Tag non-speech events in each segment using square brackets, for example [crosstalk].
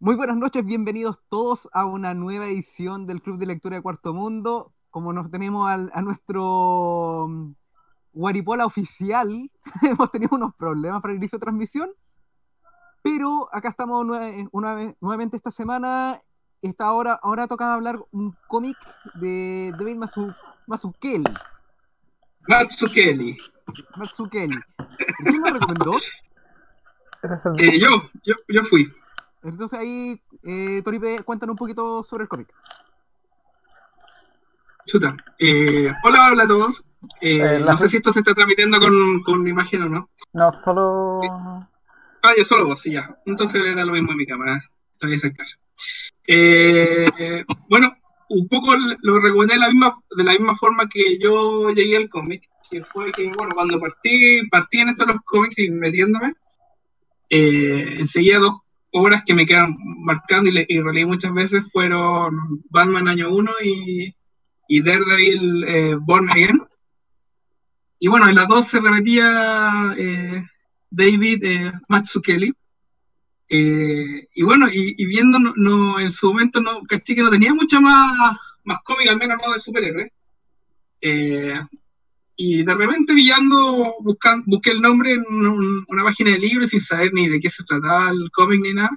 Muy buenas noches, bienvenidos todos a una nueva edición del Club de Lectura de Cuarto Mundo. Como nos tenemos al- a nuestro mm, Guaripola oficial, [laughs] hemos tenido unos problemas para el inicio de transmisión, pero acá estamos nue- una vez- nuevamente esta semana. Esta hora, ahora toca hablar un cómic de David Mazu, Mazzucchelli. Matsukeli. Mazzucchelli. ¿Quién me recomendó? Eh, yo, yo, yo fui. Entonces ahí, eh, Toripe, cuéntanos un poquito sobre el cómic. Chuta. Eh, hola, hola a todos. Eh, Eh, no sé si esto se está transmitiendo con, con imagen o no. No, solo. Ah, yo solo vos, sí, ya. Entonces le da lo mismo a mi cámara. Lo voy a sacar. Eh, bueno, un poco lo recomendé de la misma, de la misma forma que yo llegué al cómic, que fue que, bueno, cuando partí, partí en esto de los cómics y metiéndome, eh, enseguida dos obras que me quedan marcando y, le, y releí muchas veces fueron Batman Año 1 y, y Daredevil eh, Born Again. Y bueno, en las dos se repetía eh, David eh, Mazzucchelli. Eh, y bueno, y, viendo no, no, en su momento, no, caché que no tenía mucha más, más cómic, al menos no de superhéroes. Y de repente pillando, buscando, busqué el nombre en un- una página de libros sin saber ni de qué se trataba el cómic ni nada.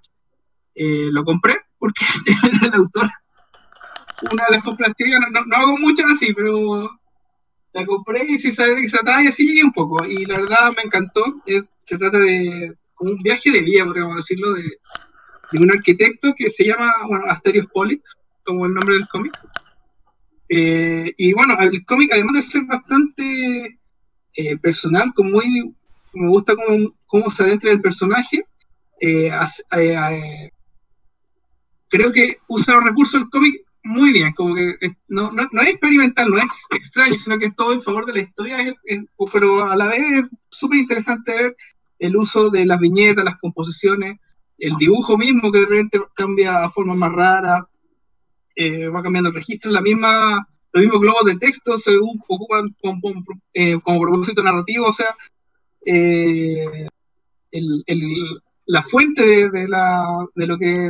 Eh, lo compré porque [laughs] era el autor. Una de las compras digo, no, no, hago muchas así, pero la compré y sin saber de qué se trataba y así llegué un poco. Y la verdad me encantó. Eh, se trata de como un viaje de vida, podríamos decirlo, de, de un arquitecto que se llama, bueno, Asterios Polit, como el nombre del cómic. Eh, y bueno, el cómic, además de ser bastante eh, personal, como muy, me gusta cómo, cómo se adentra el personaje, eh, creo que usa los recursos del cómic muy bien, como que no, no, es experimental, no es [laughs] extraño, sino que es todo en favor de la historia, pero a la vez es súper interesante ver el uso de las viñetas, las composiciones, el dibujo mismo que de repente cambia a formas más raras, eh, va cambiando el registro, la misma, los mismos globos de texto se ocupan como, como, eh, como propósito narrativo, o sea, eh, el- el- la fuente de, de la, de lo que,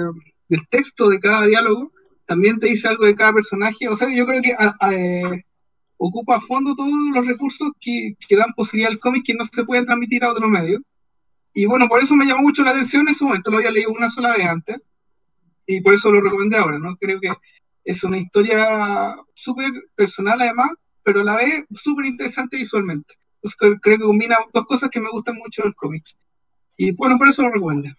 del texto de cada diálogo también te dice algo de cada personaje, o sea, yo creo que a- a- eh, ocupa a fondo todos los recursos que, que dan posibilidad al cómic que no se pueden transmitir a otros medios. Y bueno, por eso me llamó mucho la atención en su momento, lo había leído una sola vez antes, y por eso lo recomendé ahora, ¿no? Creo que es una historia súper personal además, pero a la vez súper interesante visualmente. Entonces cre- creo que combina dos cosas que me gustan mucho del cómic. Y bueno, por eso lo recomendé.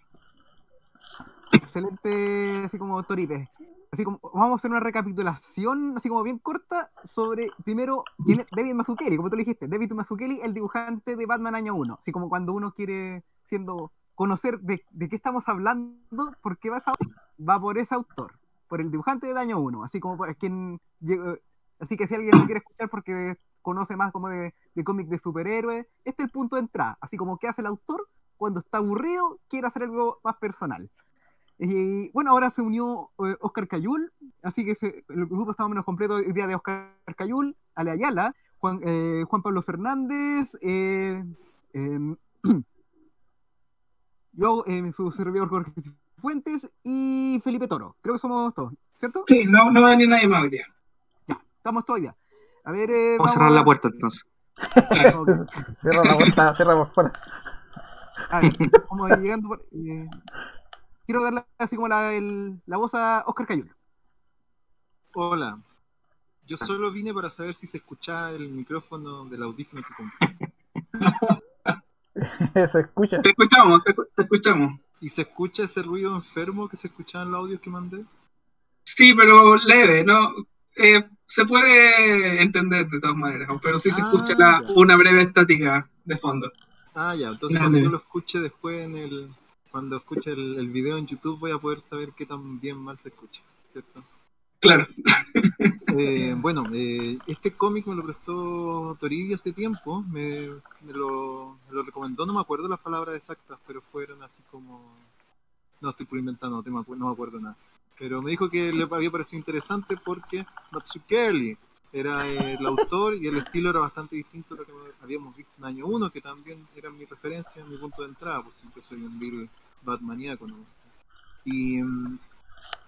Excelente, así como Toripe. Así como vamos a hacer una recapitulación, así como bien corta, sobre primero David Mazzucchelli, como tú le dijiste, David Mazzucchelli, el dibujante de Batman Año 1. Así como cuando uno quiere siendo conocer de, qué estamos hablando, por qué va, va por ese autor, por el dibujante de Año 1. Así como por quien llegó- Así que si alguien lo quiere escuchar porque conoce más como de, de cómic de superhéroes, este es el punto de entrada. Así como qué hace el autor cuando está aburrido, quiere hacer algo más personal. Y bueno, ahora se unió eh, Oscar Cayul, así que el grupo está más o menos completo hoy día de Oscar Cayul, Ale Ayala, Juan, eh, Juan Pablo Fernández, eh, em, [clears throat] yo, eh, su servidor Jorge Fuentes y Felipe Toro. Creo que somos todos, ¿cierto? Sí, no, no va a venir nadie más hoy día. Ya, estamos todos ya. A ver, eh, Vamos a cerrar la puerta entonces. Claro. [laughs] Cierra la puerta, cierra por fuera. A ver, como llegando por- eh, quiero darle así como la, el- la voz a Oscar Cayul. Hola. Yo solo vine para saber si se escuchaba el micrófono del audífono que compré. [laughs] [laughs] Se escucha. Te escuchamos, te, te escuchamos. ¿Y se escucha ese ruido enfermo que se escuchaba en los audios que mandé? Sí, pero leve, ¿no? Eh, se puede entender de todas maneras, pero sí se Ah, escucha la- una breve estática de fondo. Ah, ya. Entonces cuando yo lo escuche después en el... Cuando escuche el, el video en YouTube voy a poder saber qué tan bien mal se escucha, ¿cierto? Claro. Eh, bueno, eh, este cómic me lo prestó Toribio hace tiempo, me, lo, me lo recomendó, no me acuerdo las palabras exactas, pero fueron así como... No, estoy por inventando, no, me acuerdo nada. Pero me dijo que le había parecido interesante porque Matsukeli era el autor y el estilo era bastante distinto a lo que habíamos visto en año 1, que también era mi referencia, mi punto de entrada, pues siempre soy un virus batmaníaco, ¿no? Y mm,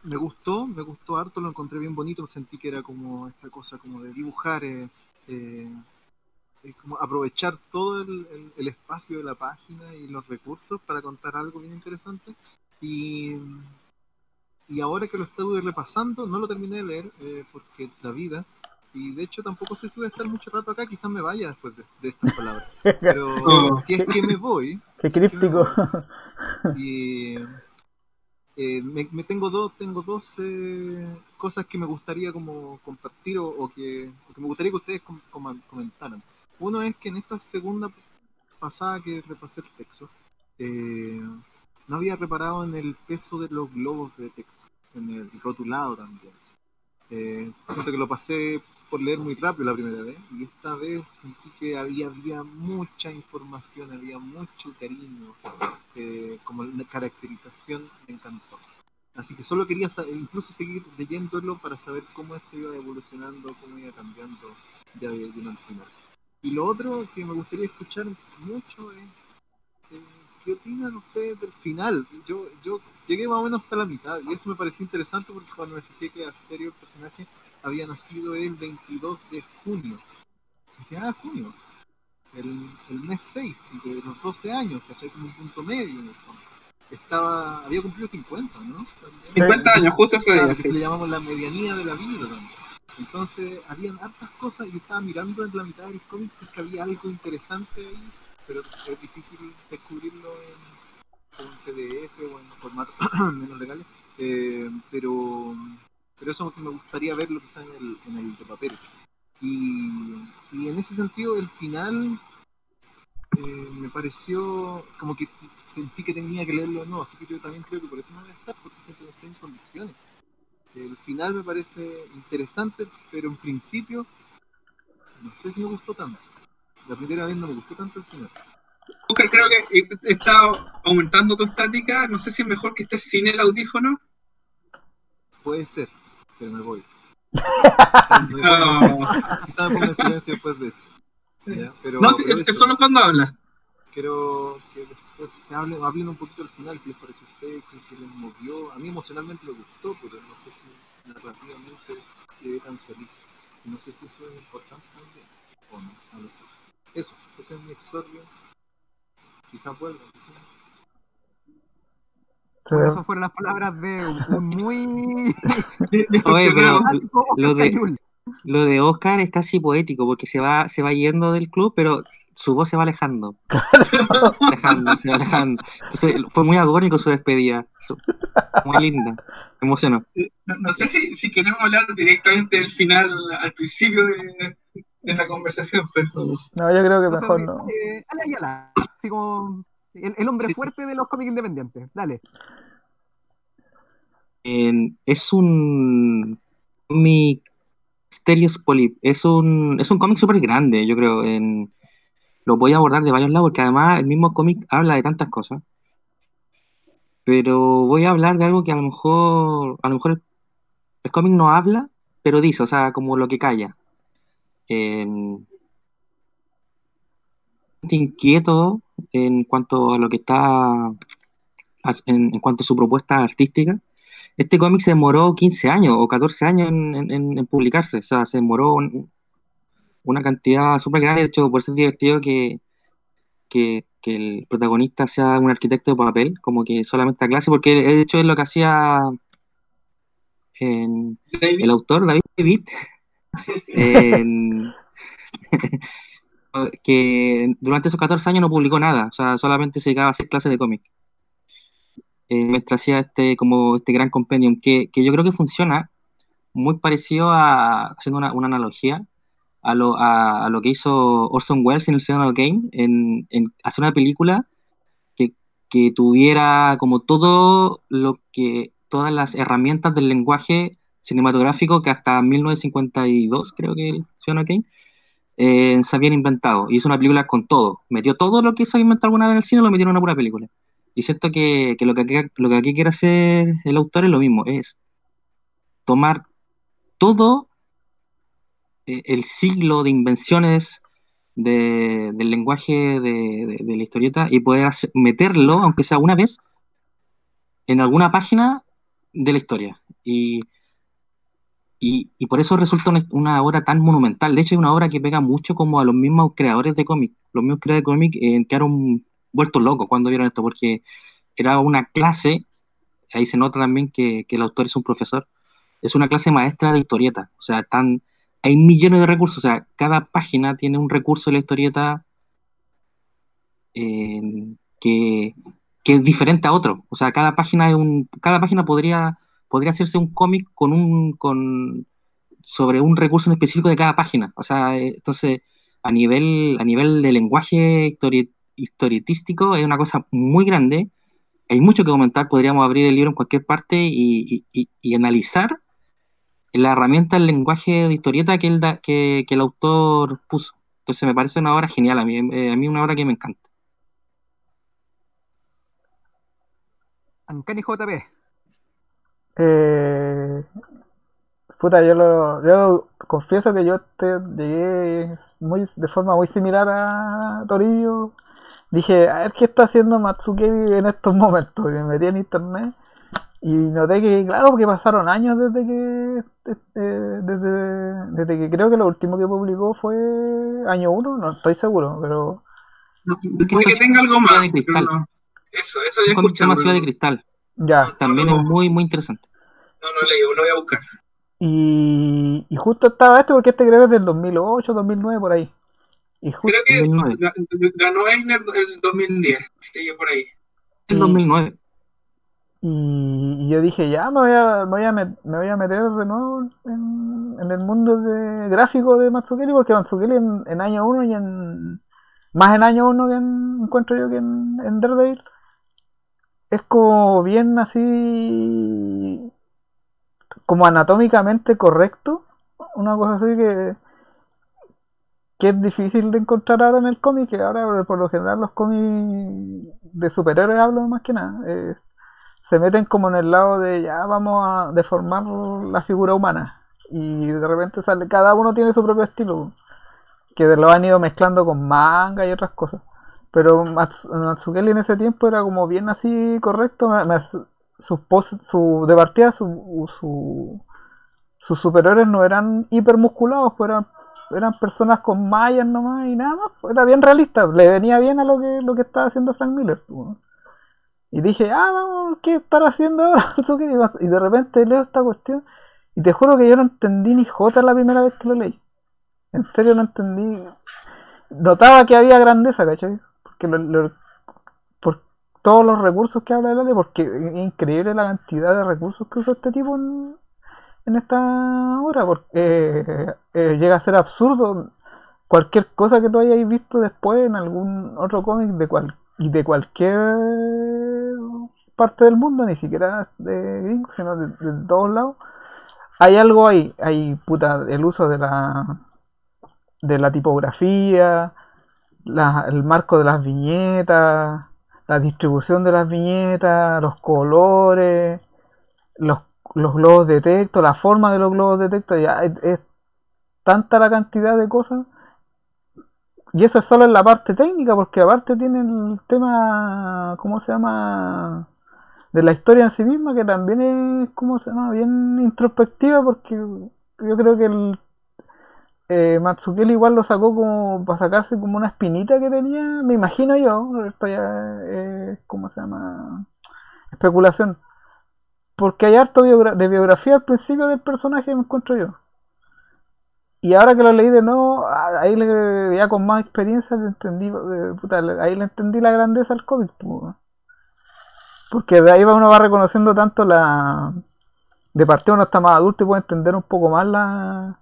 me gustó, me gustó harto, lo encontré bien bonito, sentí que era como esta cosa como de dibujar, eh, eh, como aprovechar todo el, el- el espacio de la página y los recursos para contar algo bien interesante. Y, y ahora que lo estoy repasando, no lo terminé de leer eh, porque la vida, y de hecho tampoco sé si voy a estar mucho rato acá, quizás me vaya después de, de estas palabras. [laughs] Pero Oh. si es que me voy, Qué críptico. [laughs] y eh, me, me tengo dos tengo dos eh, cosas que me gustaría como compartir o, que, o que me gustaría que ustedes com- com- comentaran. Uno es que en esta segunda pasada que repasé el texto eh, no había reparado en el peso de los globos de texto en el rotulado también. Eh, siento que lo pasé por leer muy rápido la primera vez y esta vez sentí que había, había mucha información, había mucho cariño, eh, como la caracterización me encantó. Así que solo quería incluso seguir leyéndolo para saber cómo esto iba evolucionando, cómo iba cambiando ya de de al final. Y lo otro que me gustaría escuchar mucho es eh, qué opinan ustedes del final. Yo, yo llegué más o menos hasta la mitad y eso me pareció interesante porque cuando me fijé que Asterio, el personaje, había nacido el 22 de junio. Dije, ah, junio. El, el mes 6 de los 12 años, ¿cachai? Como un punto medio en el fondo. Estaba, había cumplido 50, ¿no? También. 50 años, justo ese día, sí. le llamamos la medianía de la vida también. Entonces, habían hartas cosas y estaba mirando en la mitad del cómic si es que había algo interesante ahí, pero es difícil descubrirlo en, en PDF o en formatos [clears throat] menos legales. Eh, pero, pero eso me gustaría verlo quizás en el, en el de papel. Y, y en ese sentido, el final eh, me pareció como que sentí que tenía que leerlo nuevo, así que yo también creo que por eso no voy a estar, porque siento que estoy en condiciones. El final me parece interesante, pero en principio no sé si me gustó tanto. La primera vez no me gustó tanto el final. Oscar, creo que está aumentando tu estática. No sé si es mejor que estés sin el audífono. Puede ser, pero me voy. [laughs] No, Quizá me ponga en silencio después de esto. ¿ya? Pero, no pero es, eso, solo cuando hablas. quiero que después se hablen, hablen un poquito al final, qué les pareció a ustedes, qué, les movió. A mí emocionalmente me gustó, pero no sé si narrativamente quedé tan feliz. No sé si eso es importante también, o no, no lo sé. Eso, ese es mi exordio. Quizás vuelva. Bueno, esas fueron las palabras de un, un muy [laughs] Oye, pero lo de- lo de Oscar es casi poético porque se va, se va yendo del club, pero su voz se va alejando. [laughs] alejando, se va alejando. Entonces fue muy agónico su despedida. Muy linda. Emocionó. No, no sé si, si queremos hablar directamente del final al principio de, de la conversación, pero No, yo creo que O sea, mejor no. eh, dale ahí a la- así como el, el hombre Sí. fuerte de los cómics independientes. Dale. En- es un cómic Mysterious Polyp. Es un, es un cómic súper grande, yo creo. En, lo voy a abordar de varios lados porque además el mismo cómic habla de tantas cosas. Pero voy a hablar de algo que a lo mejor, a lo mejor el, el cómic no habla, pero dice, o sea, como lo que calla. En, inquieto en cuanto a lo que está, en, en cuanto a su propuesta artística. Este cómic se demoró 15 años o 14 años en, en- en publicarse, o sea, se demoró un- una cantidad súper grande, de hecho, por eso es divertido que, que, que el protagonista sea un arquitecto de papel, como que solamente a clase, porque de hecho es lo que hacía en- el autor, David David, [laughs] en- [laughs] que durante esos 14 años no publicó nada, o sea, solamente se dedicaba a hacer clases de cómic. Eh, mientras hacía este, como este gran compendium, que, que yo creo que funciona muy parecido a, haciendo una, una analogía, a lo, a, lo que hizo Orson Welles en El Ciudadano Kane, en, en hacer una película que, que tuviera como todo lo que, todas las herramientas del lenguaje cinematográfico que hasta 1952, creo que el Ciudadano Kane, eh, se habían inventado. Y hizo una película con todo. Metió todo lo que se había inventado alguna vez en el cine, lo metieron en una pura película. Y siento que, que lo, que aquí, quiere hacer el autor es lo mismo, es tomar todo eh, el siglo de invenciones de- del lenguaje de, la historieta y poder meterlo, aunque sea una vez, en alguna página de la historia. Y, y, y por eso resulta una, una obra tan monumental. De hecho, es una obra que pega mucho como a los mismos creadores de cómic. Los mismos creadores de cómic eh, quedaron vueltos locos cuando vieron esto, porque era una clase, ahí se nota también que, el autor es un profesor, es una clase maestra de historieta. O sea, están, hay millones de recursos. O sea, cada página tiene un recurso de la historieta eh, que, que es diferente a otro. O sea, cada página es un, cada página podría, podría hacerse un cómic con un, con, sobre un recurso en específico de cada página. O sea, eh, entonces, a nivel, a nivel de lenguaje histori- historietístico es una cosa muy grande. Hay mucho que comentar, podríamos abrir el libro en cualquier parte y, y- y- analizar la herramienta del lenguaje de historieta que el, da- que, que el autor puso. Entonces me parece una obra genial, a mí, eh, a mí una obra que me encanta. Ancani JP. Eh, puta, yo lo, yo confieso que yo te llegué muy, de forma muy similar a Torillo. Dije, a ver qué está haciendo Matsukebi en estos momentos. Y me metí en internet y noté que, claro, porque pasaron años desde que, eh, desde, desde que creo que lo último que publicó fue año 1, no estoy seguro, pero No, puede que tenga algo más. Eso, eso ya. Ciudad de Cristal. Ya. También es muy, muy interesante. No, no leí, lo voy a buscar. Y, y justo estaba este porque este creo que es del 2008, 2009, por ahí. Y justo, Creo que 2009. ga- ganó Eisner el 2010. Sí, por ahí. Y- 2009. Y, y yo dije, ya me voy a, me voy a, met- me voy a meter de nuevo en, en el mundo de gráfico de Matsukeli, porque Matsukeli en, en año 1 y en. Más en año 1 que en, encuentro yo que en, en Daredevil, es como bien así. como anatómicamente correcto. Una cosa así que. que es difícil de encontrar ahora en el cómic, que ahora por lo general los cómics de superhéroes hablo más que nada. eh, se meten como en el lado de ya vamos a deformar la figura humana y de repente sale cada uno tiene su propio estilo que lo han ido mezclando con manga y otras cosas pero Mats- Matsukeli en ese tiempo era como bien así correcto sus poses su de partida su, su- sus superiores no eran hipermusculados pues eran personas con mallas nomás y nada más pues era bien realista le venía bien a lo que lo que estaba haciendo Frank Miller pues. Y dije, ah, vamos, ¿qué estar haciendo ahora? [laughs] y de repente leo esta cuestión y te juro que yo no entendí ni jota la primera vez que lo leí. En serio no entendí. Notaba que había grandeza, ¿cachai? Porque lo- por todos los recursos que habla el Ale, porque es increíble la cantidad de recursos que usa este tipo en, en esta obra, porque eh, eh, llega a ser absurdo cualquier cosa que tú hayáis visto después en algún otro cómic de cual y de cualquier parte del mundo, ni siquiera de gringos, sino de, de todos lados, hay algo ahí, hay puta, el uso de la de la tipografía, la- el marco de las viñetas, la distribución de las viñetas, los colores, los, globos de texto, la forma de los globos de texto, ya es, es tanta la cantidad de cosas y eso es solo en la parte técnica, porque aparte tiene el tema, ¿cómo se llama? De la historia en sí misma, que también es, ¿cómo se llama? Bien introspectiva, porque yo creo que el eh, Matsukeli igual lo sacó como para sacarse como una espinita que tenía, me imagino yo, esto ya es, ¿cómo se llama? Especulación. Porque hay harto biogra- de biografía al principio del personaje, me encuentro yo. Y ahora que lo leí de nuevo, ahí le, ya con más experiencia le entendí, puta, ahí le entendí la grandeza al cómic. po. Porque de ahí uno va reconociendo tanto la... De parte uno está más adulto y puede entender un poco más la,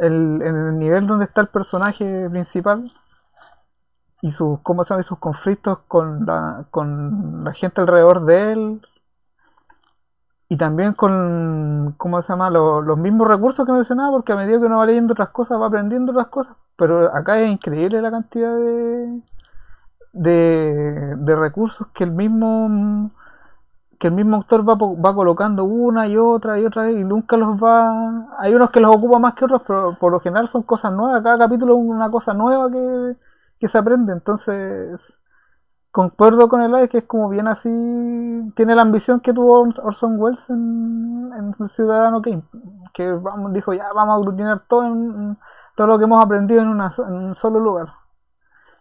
el, en el nivel donde está el personaje principal y sus, ¿cómo y sus conflictos con la, con la gente alrededor de él y también con, ¿cómo se llama? Lo- los mismos recursos que mencionaba, porque a medida que uno va leyendo otras cosas, va aprendiendo otras cosas. Pero acá es increíble la cantidad de, de, de recursos que el mismo que el mismo autor va, va colocando una y otra y otra vez y nunca los va... Hay unos que los ocupa más que otros, pero por lo general son cosas nuevas. Cada capítulo es una cosa nueva que, que se aprende. Entonces concuerdo con el Alex que es como bien así, tiene la ambición que tuvo Orson Welles en, en Ciudadano Kane, que vamos, dijo ya vamos a aglutinar todo, en, todo lo que hemos aprendido en, una, en un solo lugar.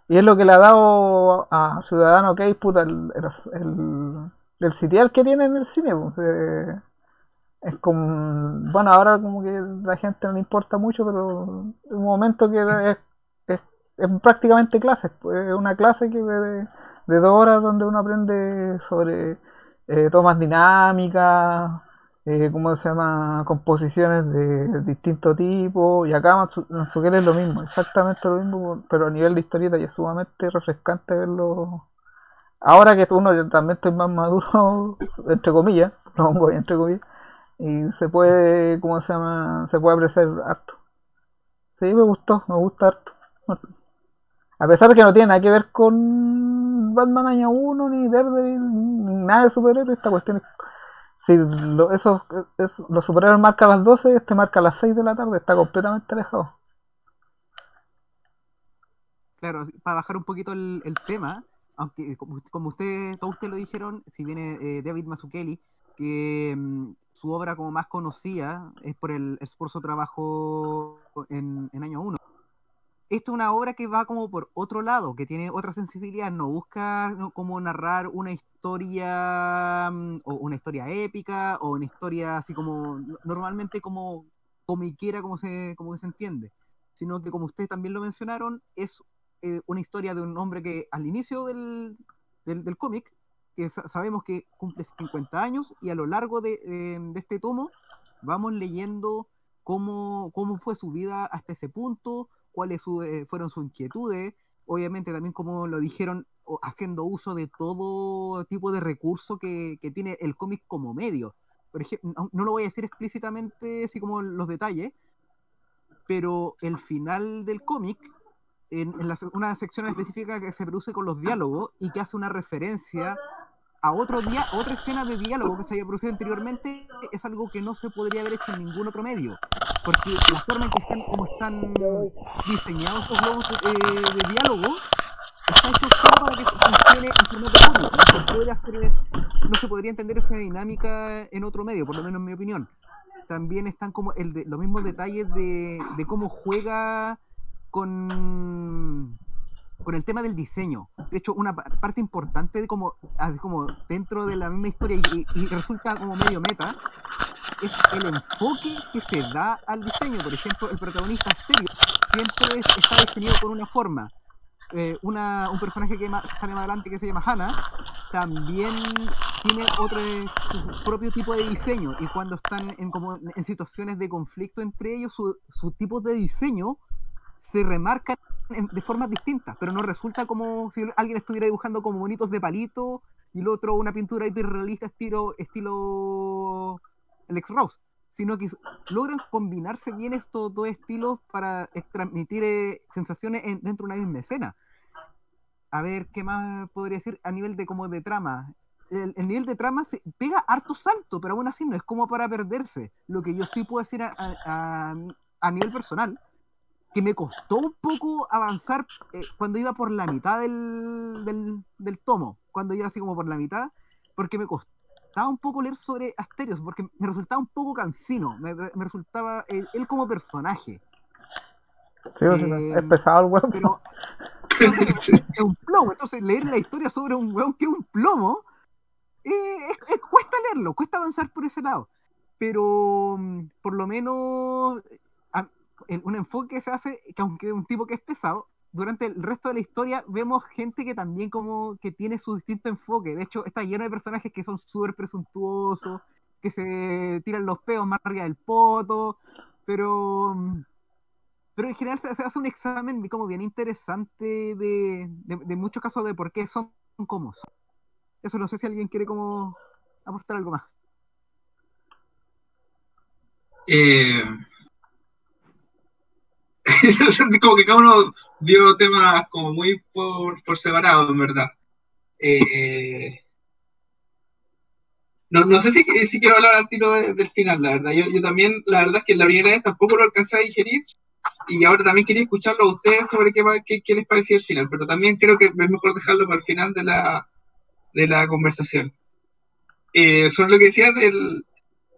Y es lo que le ha dado a Ciudadano Kane, puta, el, el, el, sitial que tiene en el cine. Pues, eh, es como, bueno, ahora como que la gente no le importa mucho, pero es un momento que es, es, es prácticamente clase, pues, es una clase que de, de dos horas donde uno aprende sobre eh, tomas dinámicas, eh, ¿cómo se llama? Composiciones de distinto tipo, y acá Matsukel es lo mismo, exactamente lo mismo, pero a nivel de historieta y es sumamente refrescante verlo. Ahora que uno yo también estoy más maduro, [laughs] entre comillas, [laughs] lo pongo entre comillas, y se puede, ¿cómo se llama? Se puede apreciar harto. Sí, me gustó, me gusta harto. A pesar de que no tiene nada que ver con Batman Año 1, ni Daredevil, ni nada de superhéroes, esta cuestión es... Si lo, eso, es, los superhéroes marcan las 12, este marca las 6 de la tarde, está completamente alejado. Claro, para bajar un poquito el, tema, aunque como, como ustedes, todos ustedes lo dijeron, si viene eh, David Mazzucchelli, que mm, su obra como más conocida es por el esfuerzo trabajo en, en año 1 esto es una obra que va como por otro lado, que tiene otra sensibilidad, no busca como narrar una historia mm, o una historia épica o una historia así como normalmente como comiquera como se, como se entiende, sino que como ustedes también lo mencionaron, es eh, una historia de un hombre que al inicio del, del, cómic, que sabemos que cumple 50 años y a lo largo de, de este tomo vamos leyendo cómo, cómo fue su vida hasta ese punto, cuáles eh, fueron sus inquietudes, obviamente también como lo dijeron, haciendo uso de todo tipo de recurso que, tiene el cómic como medio. Por ejemplo, no, lo voy a decir explícitamente así como los detalles, pero el final del cómic, en, una sección específica que se produce con los diálogos y que hace una referencia a otro día, otra escena de diálogo que se había producido anteriormente, es algo que no se podría haber hecho en ningún otro medio. Porque la forma en que están, como están diseñados esos globos de, de diálogo, está hecho solo para que funcione en formato cómic. No se puede hacer, no se podría entender esa dinámica en otro medio, por lo menos en mi opinión. También están como el de, los mismos detalles de, de cómo juega con con el tema del diseño. De hecho, una parte importante de como, ah, como dentro de la misma historia y, resulta como medio meta, es el enfoque que se da al diseño. Por ejemplo, el protagonista Asterio siempre está definido por una forma. Eh, una, un personaje que sale más adelante que se llama Hannah también tiene otro propio tipo de diseño y cuando están en, como en situaciones de conflicto entre ellos su, su tipo de diseño se remarcan de formas distintas, pero no resulta como si alguien estuviera dibujando como bonitos de palito y el otro una pintura hiperrealista estilo, estilo Alex Rose, sino que logran combinarse bien estos dos estilos para transmitir eh, sensaciones dentro de una misma escena. A ver, ¿qué más podría decir a nivel de como de trama? El, nivel de trama se pega harto salto, pero aún así no es como para perderse. Lo que yo sí puedo decir a nivel personal que me costó un poco avanzar eh, cuando iba por la mitad del, del, tomo, cuando iba así como por la mitad, porque me costaba un poco leer sobre Asterios, porque me resultaba un poco cansino, me, resultaba él, como personaje. Sí, eh, es pesado el weón. Pero es un plomo, entonces leer la historia sobre un weón que es un plomo, eh, cuesta leerlo, cuesta avanzar por ese lado. Pero mm, por lo menos un enfoque que se hace, que aunque un tipo que es pesado, durante el resto de la historia vemos gente que también como que tiene su distinto enfoque. De hecho, está lleno de personajes que son súper presuntuosos, que se tiran los peos más arriba del poto, pero pero en general se, hace un examen como bien interesante de, de, muchos casos de por qué son como. Eso no sé si alguien quiere como aportar algo más. Eh, [laughs] como que cada uno dio temas como muy por, por separado, en verdad. Eh, no, no, sé si, si, quiero hablar al tiro del final, la verdad. Yo, yo, también, la verdad es que la primera vez tampoco lo alcancé a digerir. y ahora también quería escucharlo a ustedes sobre qué, qué, qué les pareció el final, pero también creo que es mejor dejarlo para el final de la, de la conversación. Eh, sobre lo que decías del,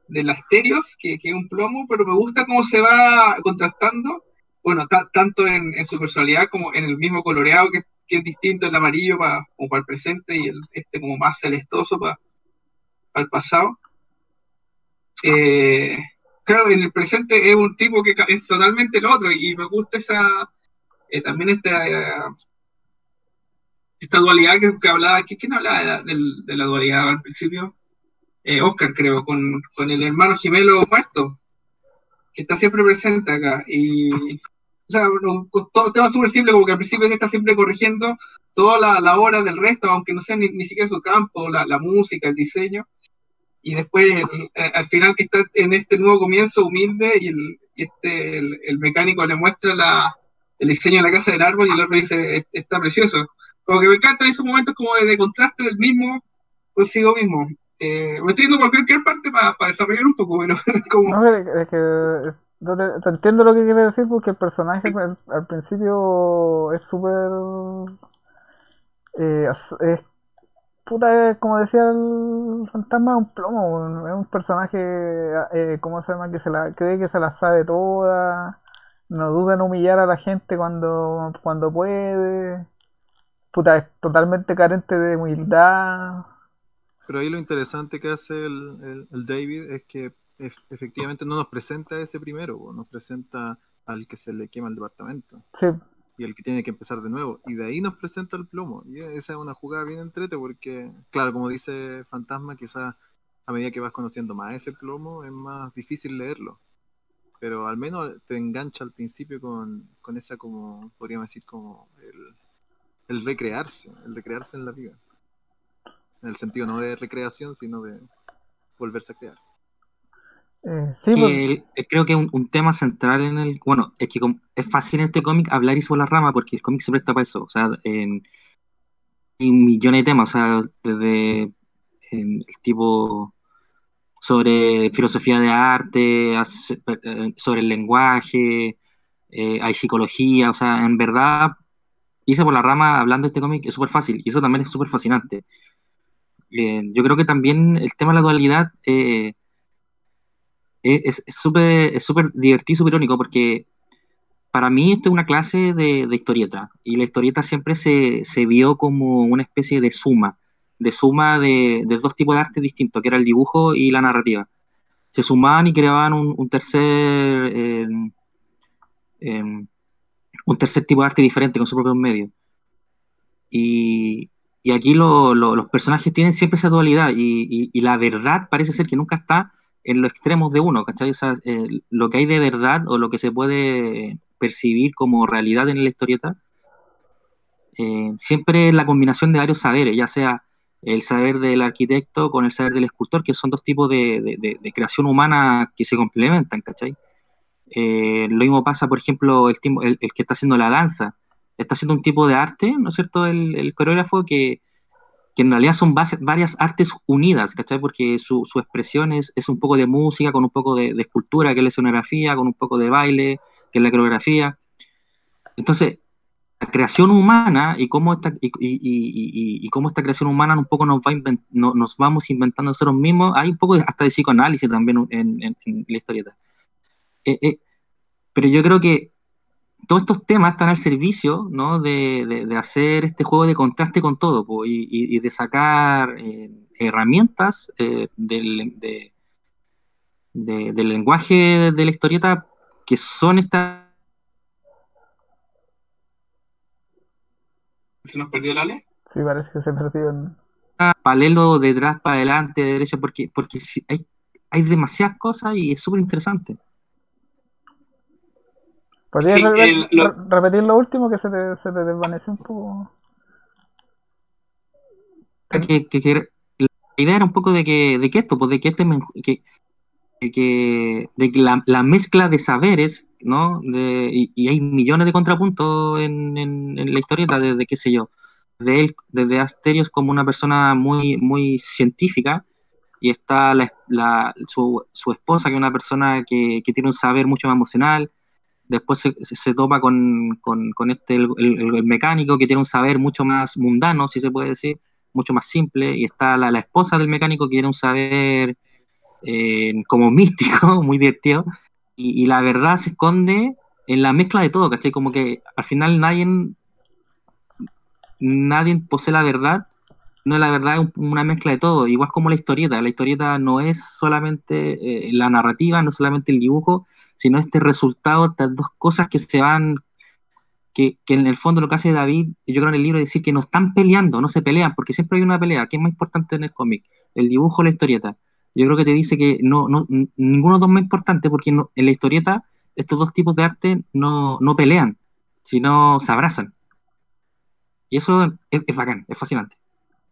del Asterios, que, que, es un plomo, pero me gusta cómo se va contrastando, bueno, tanto en, su personalidad como en el mismo coloreado, que, es distinto el amarillo para, como para el presente y el, este como más celestoso para, para el pasado. Eh, claro, en el presente es un tipo que es totalmente el otro y me gusta esa, eh, también esta, esta dualidad que, que hablaba, ¿quién hablaba de la, de la, dualidad al principio? Eh, Oscar, creo, con, con, el hermano gemelo muerto, que está siempre presente acá. Y, o sea, bueno, todo tema súper simple, como que al principio se está siempre corrigiendo toda la, la obra del resto, aunque no sea ni, ni siquiera su campo, la, la música, el diseño y después el, eh, al final que está en este nuevo comienzo humilde y, el, este, el, el, mecánico le muestra la, el diseño de la casa del árbol y el otro dice, está precioso. Como que me encantan esos momentos como de, de contraste del mismo consigo mismo. Eh, me estoy yendo por cualquier parte para pa desarrollar un poco, pero [laughs] como... No, es que, es que no te, te, entiendo lo que quiere decir porque el personaje al, al principio es súper... Eh, es puta, como decía el fantasma, es un plomo, es un personaje, eh, ¿cómo se llama? Que se la, cree que se la sabe toda, no duda en humillar a la gente cuando, cuando puede, puta, es totalmente carente de humildad. Pero ahí lo interesante que hace el, el, el David es que efectivamente no nos presenta ese primero, nos presenta al que se le quema el departamento. Sí y el que tiene que empezar de nuevo. Y de ahí nos presenta el plomo. Y esa es una jugada bien entrete porque, claro, como dice Fantasma, quizás a medida que vas conociendo más ese plomo es más difícil leerlo. Pero al menos te engancha al principio con, con esa como, podríamos decir, como el, el recrearse, el recrearse en la vida. En el sentido no de recreación, sino de volverse a crear. Eh, sí, que pues... creo que un, un, tema central en el. Bueno, es que es fácil en este cómic hablar y sobre la rama porque el cómic se presta para eso. O sea, en, hay millones de temas, o sea, desde en, el tipo sobre filosofía de arte, sobre el lenguaje, eh, hay psicología, o sea, en verdad, irse por la rama hablando de este cómic es súper fácil y eso también es súper fascinante. Eh, yo creo que también el tema de la dualidad. Eh, es súper es súper divertido, súper irónico, porque para mí esto es una clase de, de historieta, y la historieta siempre se, se, vio como una especie de suma, de suma de, dos tipos de arte distintos, que era el dibujo y la narrativa. Se sumaban y creaban un, tercer eh, eh, un tercer tipo de arte diferente con su propio medio. Y, y aquí lo, lo, los personajes tienen siempre esa dualidad, y, y, la verdad parece ser que nunca está en los extremos de uno, ¿cachai? O sea, eh, lo que hay de verdad o lo que se puede percibir como realidad en la historieta, eh, siempre es la combinación de varios saberes, ya sea el saber del arquitecto con el saber del escultor, que son dos tipos de creación humana que se complementan, ¿cachai? Eh, lo mismo pasa, por ejemplo, el, el, el, que está haciendo la danza, está haciendo un tipo de arte, ¿no es cierto? El, el coreógrafo que que en realidad son base, varias artes unidas, ¿cachai? Porque su, su expresión es, es, un poco de música, con un poco de, de, escultura, que es la escenografía, con un poco de baile, que es la coreografía. Entonces, la creación humana y cómo esta, y, y, y, y cómo esta creación humana un poco nos, va invent, no, nos vamos inventando nosotros mismos, hay un poco hasta de psicoanálisis también en, en, en la historieta. Eh, eh, pero yo creo que todos estos temas están al servicio ¿no? de, de, de, hacer este juego de contraste con todo po, y, y, y, de sacar eh, herramientas eh, del, de, del, lenguaje de la historieta que son estas. ¿Se nos perdió el Ale? Sí, parece que se perdió. En... Paralelo detrás, para adelante, de derecha, porque, porque hay, hay demasiadas cosas y es súper interesante. ¿Podrías sí, repetir, lo... repetir, lo... último que se te, se te desvanece un poco? Que, que, que, la idea era un poco de que, de que esto, pues de que este que, que, de que la, la, mezcla de saberes, ¿no? De, y, y, hay millones de contrapuntos en, en, en la historieta, desde qué sé yo, de él, desde Asterios como una persona muy, muy científica, y está la, la, su, su, esposa, que es una persona que, que tiene un saber mucho más emocional, después se, se- topa con, con- este, el, mecánico que tiene un saber mucho más mundano, si se puede decir, mucho más simple, y está la, esposa del mecánico que tiene un saber eh, como místico, [laughs] muy divertido, y, la verdad se esconde en la mezcla de todo, ¿cachai? Como que al final nadie, nadie posee la verdad, no la verdad es un- una mezcla de todo, igual como la historieta, la historieta no es solamente eh, la narrativa, no es solamente el dibujo, sino este resultado, estas dos cosas que se van, que, que en el fondo lo que hace David, yo creo en el libro, es decir que no están peleando, no se pelean, porque siempre hay una pelea, ¿qué es más importante en el cómic? ¿El dibujo o la historieta? Yo creo que te dice que no, no, ninguno de los dos es más importante, porque no- en la historieta estos dos tipos de arte no, no pelean, sino se abrazan. Y eso es, es bacán, es fascinante.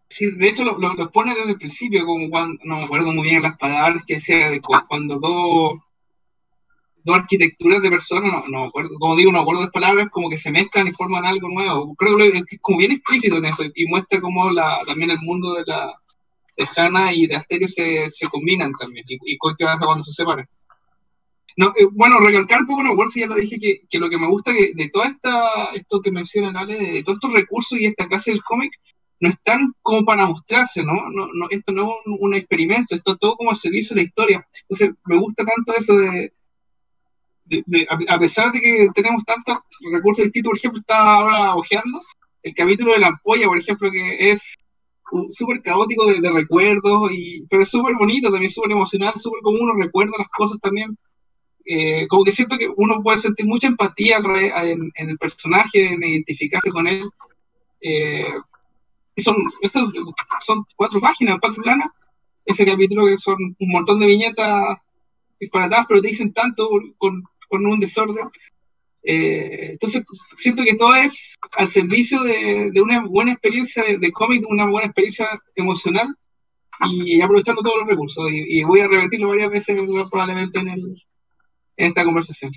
Sí, de hecho lo, lo, lo pone desde el principio, como cuando, no me acuerdo muy bien las palabras que decía, de cu- cuando dos, dos arquitecturas de personas, no, no acuerdo, como digo, no acuerdo las palabras, como que se mezclan y forman algo nuevo. Creo que es como bien explícito en eso y muestra cómo la, también el mundo de la de Hannah y de Asterio se, se combinan también y, qué pasa cuando se separan. No, eh, bueno, recalcar un poco, no acuerdo si ya lo dije, que, que lo que me gusta de todo esta, esto que mencionan, Ale, de todos estos recursos y esta clase del cómic, no están como para mostrarse, ¿no? no, no esto no es un, un experimento, esto es todo como al servicio de la historia. Entonces, me gusta tanto eso de, a, pesar de que tenemos tantos recursos distintos, por ejemplo, estaba ahora ojeando el capítulo de la ampolla, por ejemplo, que es súper caótico de, recuerdos, y, pero es súper bonito, también súper emocional, súper como uno recuerda las cosas también. Eh, como que siento que uno puede sentir mucha empatía en, en el personaje, en identificarse con él. Eh, y son, estos son cuatro páginas, cuatro planas. Ese capítulo que son un montón de viñetas disparatadas, pero te dicen tanto con, con un desorden. Eh, entonces, siento que todo es al servicio de, una buena experiencia de, cómic, una buena experiencia emocional y aprovechando todos los recursos. Y, y voy a repetirlo varias veces probablemente en, el, en esta conversación.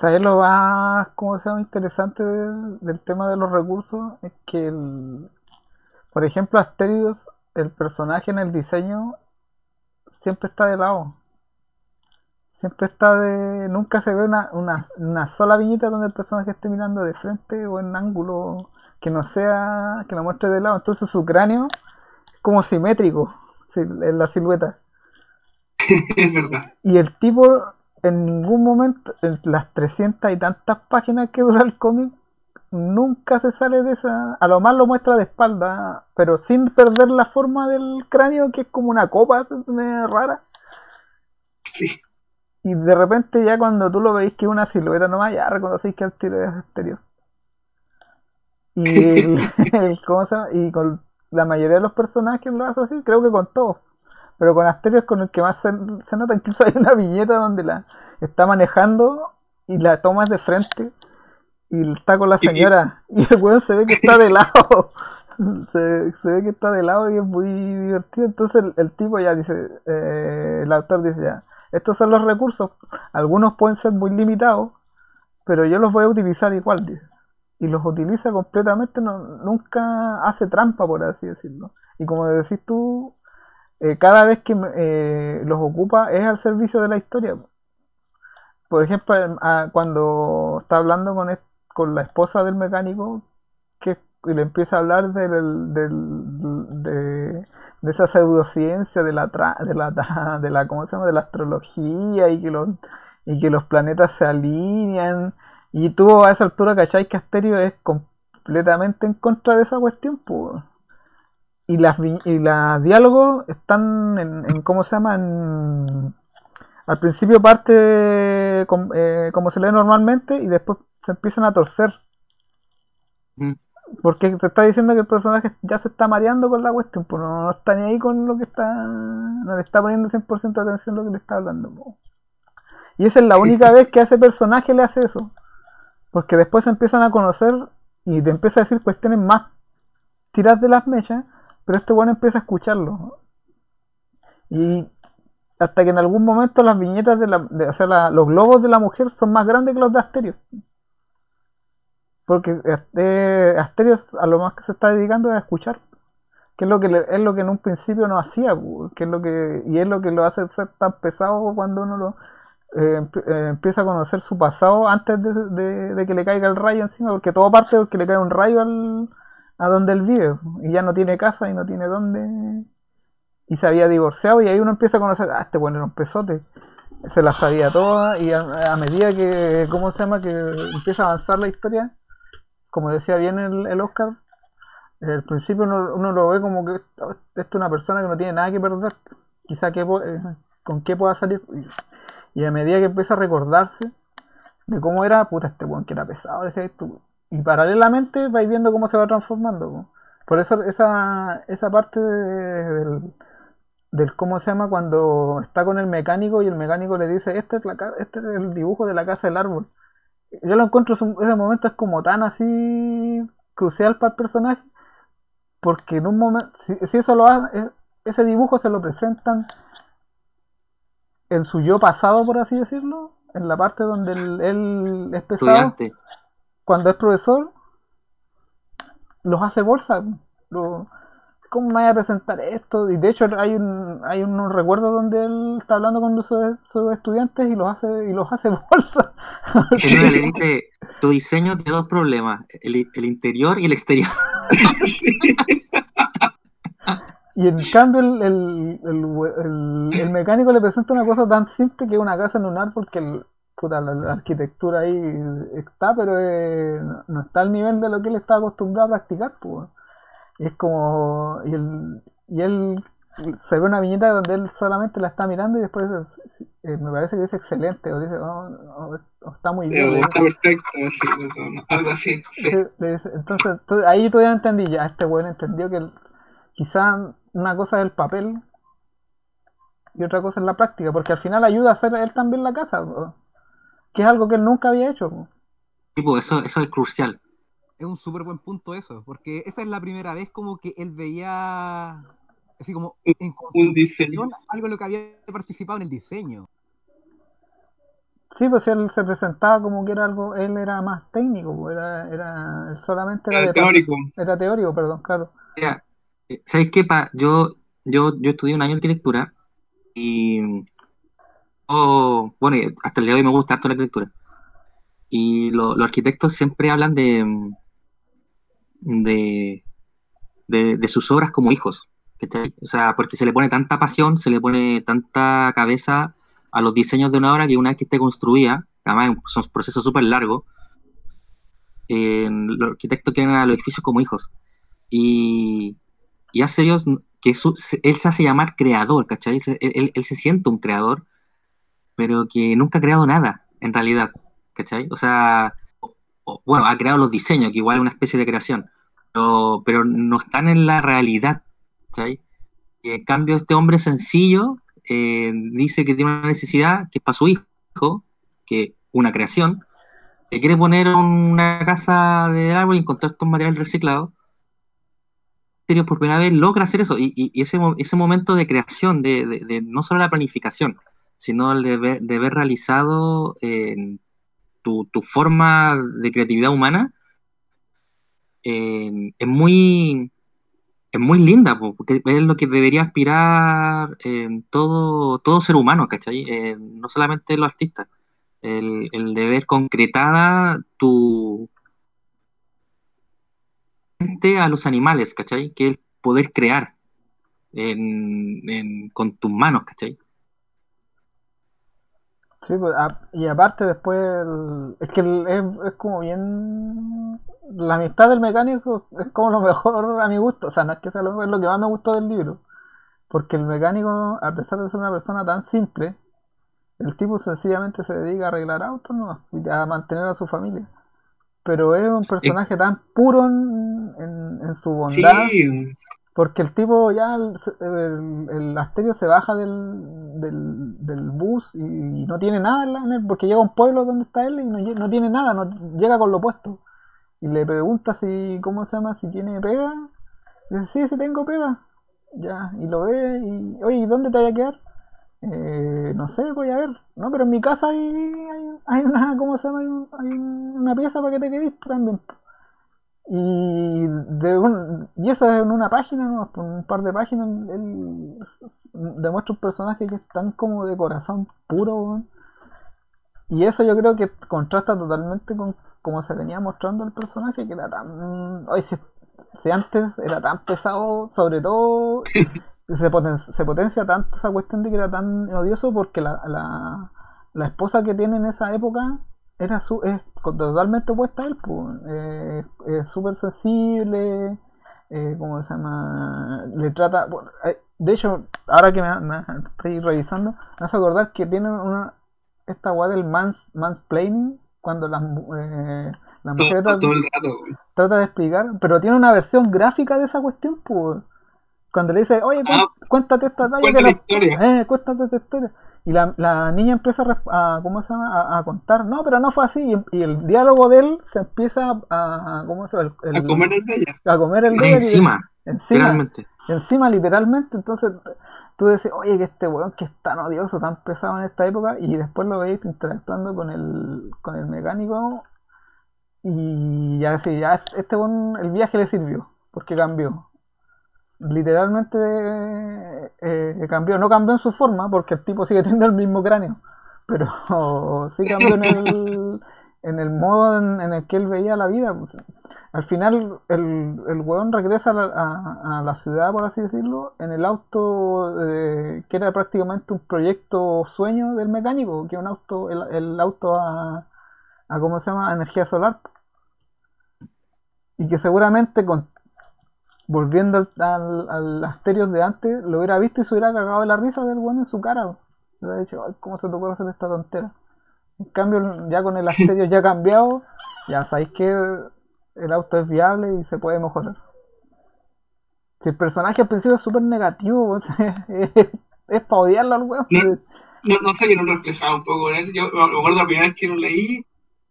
¿Sabes lo más, cómo se llama, interesante del, del tema de los recursos? Es que, el, por ejemplo, Asterios, el personaje en el diseño, siempre está de lado. Siempre está de... Nunca se ve una, una, una sola viñeta donde el personaje esté mirando de frente o en ángulo que no sea, que lo muestre de lado. Entonces su cráneo es como simétrico en la silueta. [laughs] es verdad. Y el tipo en ningún momento, en las 300 y tantas páginas que dura el cómic, nunca se sale de esa. A lo más lo muestra de espalda, pero sin perder la forma del cráneo, que es como una copa medio rara. Sí. Y de repente, ya cuando tú lo veis que es una silueta nomás, ya reconocéis que el tiro es exterior. Y, [laughs] el- el- ¿cómo se llama? y con la mayoría de los personajes lo hace así, creo que con todos. Pero con Asterio es con el que más se, se nota. Incluso hay una viñeta donde la está manejando y la toma de frente y está con la señora. [laughs] Y el weón se ve que está de lado. [laughs] Se, se ve que está de lado y es muy divertido. Entonces el, el tipo ya dice, eh, el autor dice ya, estos son los recursos. Algunos pueden ser muy limitados, pero yo los voy a utilizar igual. dice. Y los utiliza completamente, no, nunca hace trampa, por así decirlo. Y como decís tú, eh, cada vez que eh, los ocupa es al servicio de la historia. Por ejemplo, cuando está hablando con la esposa del mecánico, que y le empieza a hablar del, del- de, de esa pseudociencia, de la, tra- de la, [laughs] de la, ¿cómo se llama? de la astrología y que los, y que los planetas se alinean. Y tú a esa altura, ¿cachai? Que Asterio es completamente en contra de esa cuestión, y las y los diálogos están en, cómo se llama En- al principio parte eh, como se lee normalmente y después se empiezan a torcer Mm. Porque te está diciendo que el personaje ya se está mareando con la cuestión pues no, no está ni ahí con lo que está no le está poniendo 100% de atención a lo que le está hablando po. y esa es la única vez que a ese personaje le hace eso porque después se empiezan a conocer y te empieza a decir cuestiones más tiras de las mechas pero este bueno empieza a escucharlo. Y hasta que en algún momento las viñetas de la, de- o sea, la- los globos de la mujer son más grandes que los de Asterio. Porque eh, Asterio a lo más que se está dedicando es a escuchar. Que es lo que le- es lo que en un principio no hacía, que es lo que y es lo que lo hace ser tan pesado cuando uno lo eh, eh, empieza a conocer su pasado antes de, de- de que le caiga el rayo encima, porque todo parte porque le cae un rayo al, a donde él vive, y ya no tiene casa y no tiene dónde, y se había divorciado, y ahí uno empieza a conocer, ah, este bueno era un pesote, se las sabía todas, y a medida que, ¿cómo se llama?, que empieza a avanzar la historia, como decía bien el, el Oscar, al principio uno, uno lo ve como que esto, esto es una persona que no tiene nada que perder, quizá que, eh, con qué pueda salir, y, a medida que empieza a recordarse de cómo era, puta, este weón que era pesado, decía esto, y paralelamente vais viendo cómo se va transformando. po. Por eso esa, esa parte de- del, del cómo se llama cuando está con el mecánico y el mecánico le dice, este es, la, este es el dibujo de la casa del árbol. Yo lo encuentro, ese momento es como tan así crucial para el personaje, porque en un momento, si, si eso lo hace, ese dibujo se lo presentan en su yo pasado, por así decirlo, en la parte donde él, él es pesado, Estudiante. cuando es profesor, los hace bolsa. Lo, ¿Cómo me voy a presentar esto? Y de hecho hay un, hay unos recuerdos donde él está hablando con sus, sus estudiantes y los hace, y los hace [laughs] bolsa. Uno le dice, tu diseño tiene dos problemas, el, el interior y el exterior. [laughs] Y en cambio el, el, el, el- mecánico le presenta una cosa tan simple que una casa en un árbol que el- puta, la, la arquitectura ahí está, pero eh, no- no está al nivel de lo que él está acostumbrado a practicar. Pues. Y es como... Y él, y él se ve una viñeta donde él solamente la está mirando y después eh, me parece que dice excelente o dice "Oh, oh, oh, está muy bien. Eh, Está perfecto, algo así. Sí. Entonces, to- ahí todavía entendí, ya este weón entendió que el- quizá una cosa es el papel y otra cosa es la práctica, porque al final ayuda a hacer él también la casa, que es algo que él nunca había hecho. po. Tipo, eso, eso es crucial. Es un súper buen punto eso, porque esa es la primera vez como que él veía, así como en Un diseño. algo en lo que había participado en el diseño. Sí, pues él se presentaba como que era algo, él era más técnico, po, era, era, él solamente era, de- teórico. era teórico, perdón, claro. Mira, eh, ¿sabes qué? Pa? Yo, yo, yo estudié un año de arquitectura y, oh, bueno, hasta el día de hoy me gusta harto la arquitectura. Y lo- los arquitectos siempre hablan de, mm, de, de, sus obras como hijos, ¿cachai? O sea, porque se le pone tanta pasión, se le pone tanta cabeza a los diseños de una obra que una vez que esté construida, además son procesos súper largos, eh, los arquitectos quieren a los edificios como hijos. Y, y hace Dios que él se hace llamar creador, ¿cachai? Él- él se siente un creador, pero que nunca ha creado nada, en realidad, ¿cachai? O sea, bueno, ha creado los diseños, que igual es una especie de creación, pero, no están en la realidad. Y en cambio, este hombre sencillo eh, dice que tiene una necesidad que es para su hijo, que una creación, que quiere poner una casa de árbol y encontrar estos materiales reciclados por primera vez logra hacer eso y, y- y ese, ese momento de creación, de, no solo la planificación, sino el de ver, realizado tu, tu forma de creatividad humana, eh, es muy es muy linda, po, porque es lo que debería aspirar eh, todo, todo ser humano, ¿cachai? Eh, no solamente los artistas, el, el de ver concretada tu, a los animales, ¿cachai? Que es poder crear en- en- con tus manos, ¿cachai? Sí, pues, a- y aparte después, el- es que el- es, es como bien... La amistad del mecánico es como lo [laughs] mejor a mi gusto, o sea, no es que sea lo, es lo que más me gustó del libro, porque el mecánico, a pesar de ser una persona tan simple, el tipo sencillamente se dedica a arreglar autos, ¿no? y a mantener a su familia. Pero es un personaje tan puro en, en- en su bondad. Sí, Porque el tipo ya, el, el, el Asterio se baja del, del, del bus y, y no tiene nada en él, porque llega a un pueblo donde está él y no, tiene nada, no llega con lo opuesto. Y le pregunta si, ¿cómo se llama? Si tiene pega. Dice, sí, sí tengo pega. Ya, y lo ve y, oye, ¿y dónde te voy a quedar? "Eh, no sé, voy a ver. No, pero en mi casa hay, hay, hay una, ¿cómo se llama? Hay, hay una pieza para que te quedes también. Y, de un- y eso es en una página, ¿no? Por un par de páginas, él demuestra un personaje que es tan como de corazón puro, y eso yo creo que contrasta totalmente con cómo se venía mostrando el personaje, que era tan... Hoy si, si antes era tan pesado, sobre todo [laughs] se, poten- se potencia tanto esa cuestión de que era tan odioso porque la, la, la esposa que tiene en esa época era su, es totalmente opuesta a él, pues. Eh, es súper sensible, eh, ¿cómo se llama? Le trata... eh, de hecho, ahora que me, me estoy revisando, me hace acordar que tiene una esta weá del mans, mansplaining, cuando las, eh, las mujeres Todo, tratan- todo el rato, güey. trata de explicar, pero tiene una versión gráfica de esa cuestión, pues. Cuando le dice, oye, Ah, cuéntate esta talla que la- historia. eh, cuéntate esta historia. Y la, la niña empieza a, ¿cómo se llama? A, a contar, no, pero no fue así. Y, y el diálogo de él se empieza a, a- ¿cómo se llama? El- A comer el de ella. a comer el de y- Encima, encima, realmente. encima literalmente, entonces tú dices, oye, que este weón que es tan odioso, tan pesado en esta época, y después lo veis interactuando con el, con el mecánico, y ya decís, ya este weón, el viaje le sirvió, porque cambió. Literalmente eh, cambió, no cambió en su forma, porque el tipo sigue [laughs] teniendo el mismo cráneo, pero [laughs] sí cambió en el, [laughs] en el modo en, en el que él veía la vida. pues. Al final, el, el weón regresa a la, a- a la ciudad, por así decirlo, en el auto eh, que era prácticamente un proyecto sueño del mecánico, que un auto, el, el auto a, a, ¿cómo se llama?, a energía solar. Y que seguramente, con, volviendo al, al, al Asterios de antes, lo hubiera visto y se hubiera cagado de la risa del weón en su cara. Le hubiera dicho, "Ay, ¿cómo se te ocurre hacer esta tontera? En cambio, ya con el Asterios ya cambiado, ya sabéis que el auto es viable y se puede mejorar. Si el personaje al principio es súper negativo, [laughs] es, es para odiarlo al weón. No. No, no sé, yo no reflejaba un poco él. Yo me acuerdo la primera vez que lo leí,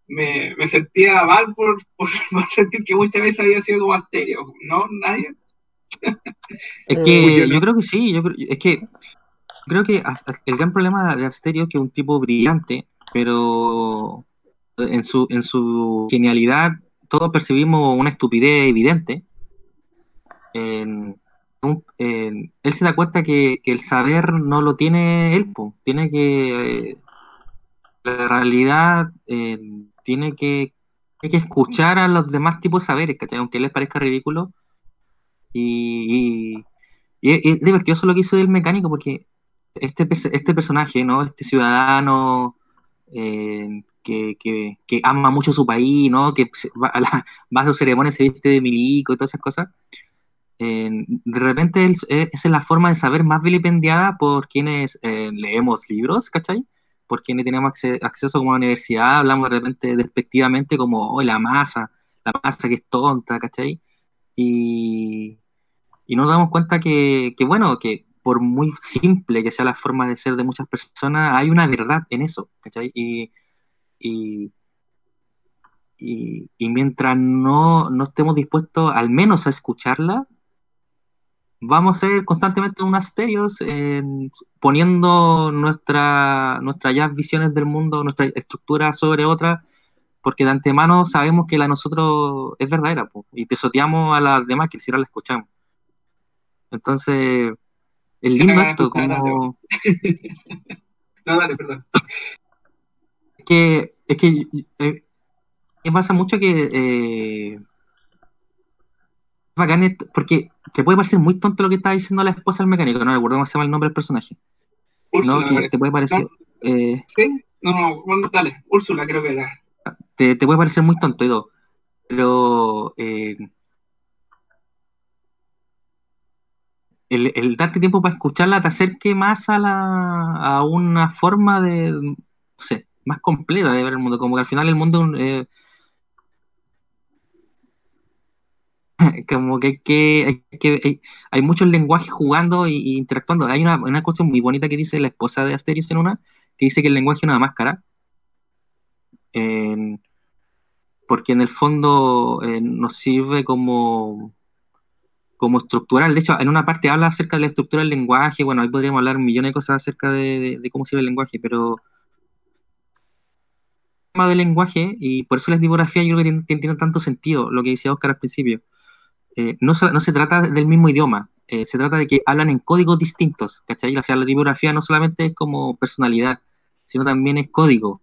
me, me sentía mal por, por, [laughs] por sentir que muchas veces había sido como Asterio. ¿No? ¿Nadie? Es Eh, que yo creo que sí, yo creo, es que creo que el gran problema de Asterio es que es un tipo brillante, pero en su, en su genialidad todos percibimos una estupidez evidente. En- un- en- él se da cuenta que, que el saber no lo tiene él, po. tiene que... eh, la realidad eh, tiene que, hay que escuchar a los demás tipos de saberes, ¿cachai? Aunque les parezca ridículo. Y, y- y es, es divertido eso lo que hizo del mecánico, porque este, este personaje, ¿no? Este ciudadano eh, que, que- que ama mucho su país, ¿no? Que va a, la, [laughs] va a ceremonias, se viste de milico y todas esas cosas. eh, de repente él- eh, esa es la forma de saber más vilipendiada por quienes eh, leemos libros, ¿cachai? Por quienes tenemos acce- acceso como a la universidad, hablamos de repente despectivamente como, oh, la masa, la masa que es tonta, ¿cachai? Y, y nos damos cuenta que, que, bueno, que por muy simple que sea la forma de ser de muchas personas, hay una verdad en eso, ¿cachai? Y, y, y, y mientras no, no estemos dispuestos al menos a escucharla, vamos a ser constantemente unas estéreos poniendo nuestra, nuestras ya visiones del mundo, nuestra estructura sobre otra, porque de antemano sabemos que la de nosotros es verdadera, po, y tesoteamos a las demás que ni siquiera la escuchamos. Entonces, es lindo esto, como [laughs] No, dale, perdón. es que, es que eh, me pasa mucho que eh, bacán esto, porque te puede parecer muy tonto lo que está diciendo la esposa del mecánico, no recuerdo cómo se llama el nombre del personaje, Úrsula, ¿no? Que te puede parecer, eh, ¿Sí? No, no, bueno, dale. Úrsula creo que era. te, te puede parecer muy tonto y todo, pero eh, el, el darte tiempo para escucharla te acerque más a, la, a una forma de, no sé, más completa de ver el mundo, como que al final el mundo eh, [laughs] como que hay que, hay, que hay, hay muchos lenguajes jugando y interactuando. Hay una, una cuestión muy bonita que dice la esposa de Asterios en una, que dice que el lenguaje es una máscara. En- porque en el fondo eh, nos sirve como, como estructural. De hecho, en una parte habla acerca de la estructura del lenguaje. Bueno, ahí podríamos hablar millones de cosas acerca de, cómo sirve el lenguaje, pero tema del lenguaje, y por eso la tipografía yo creo que tiene- tiene tanto sentido, lo que decía Oscar al principio. Eh, no, se- trata del mismo idioma, eh, se trata de que hablan en códigos distintos, ¿cachai? O sea, la tipografía no solamente es como personalidad, sino también es código.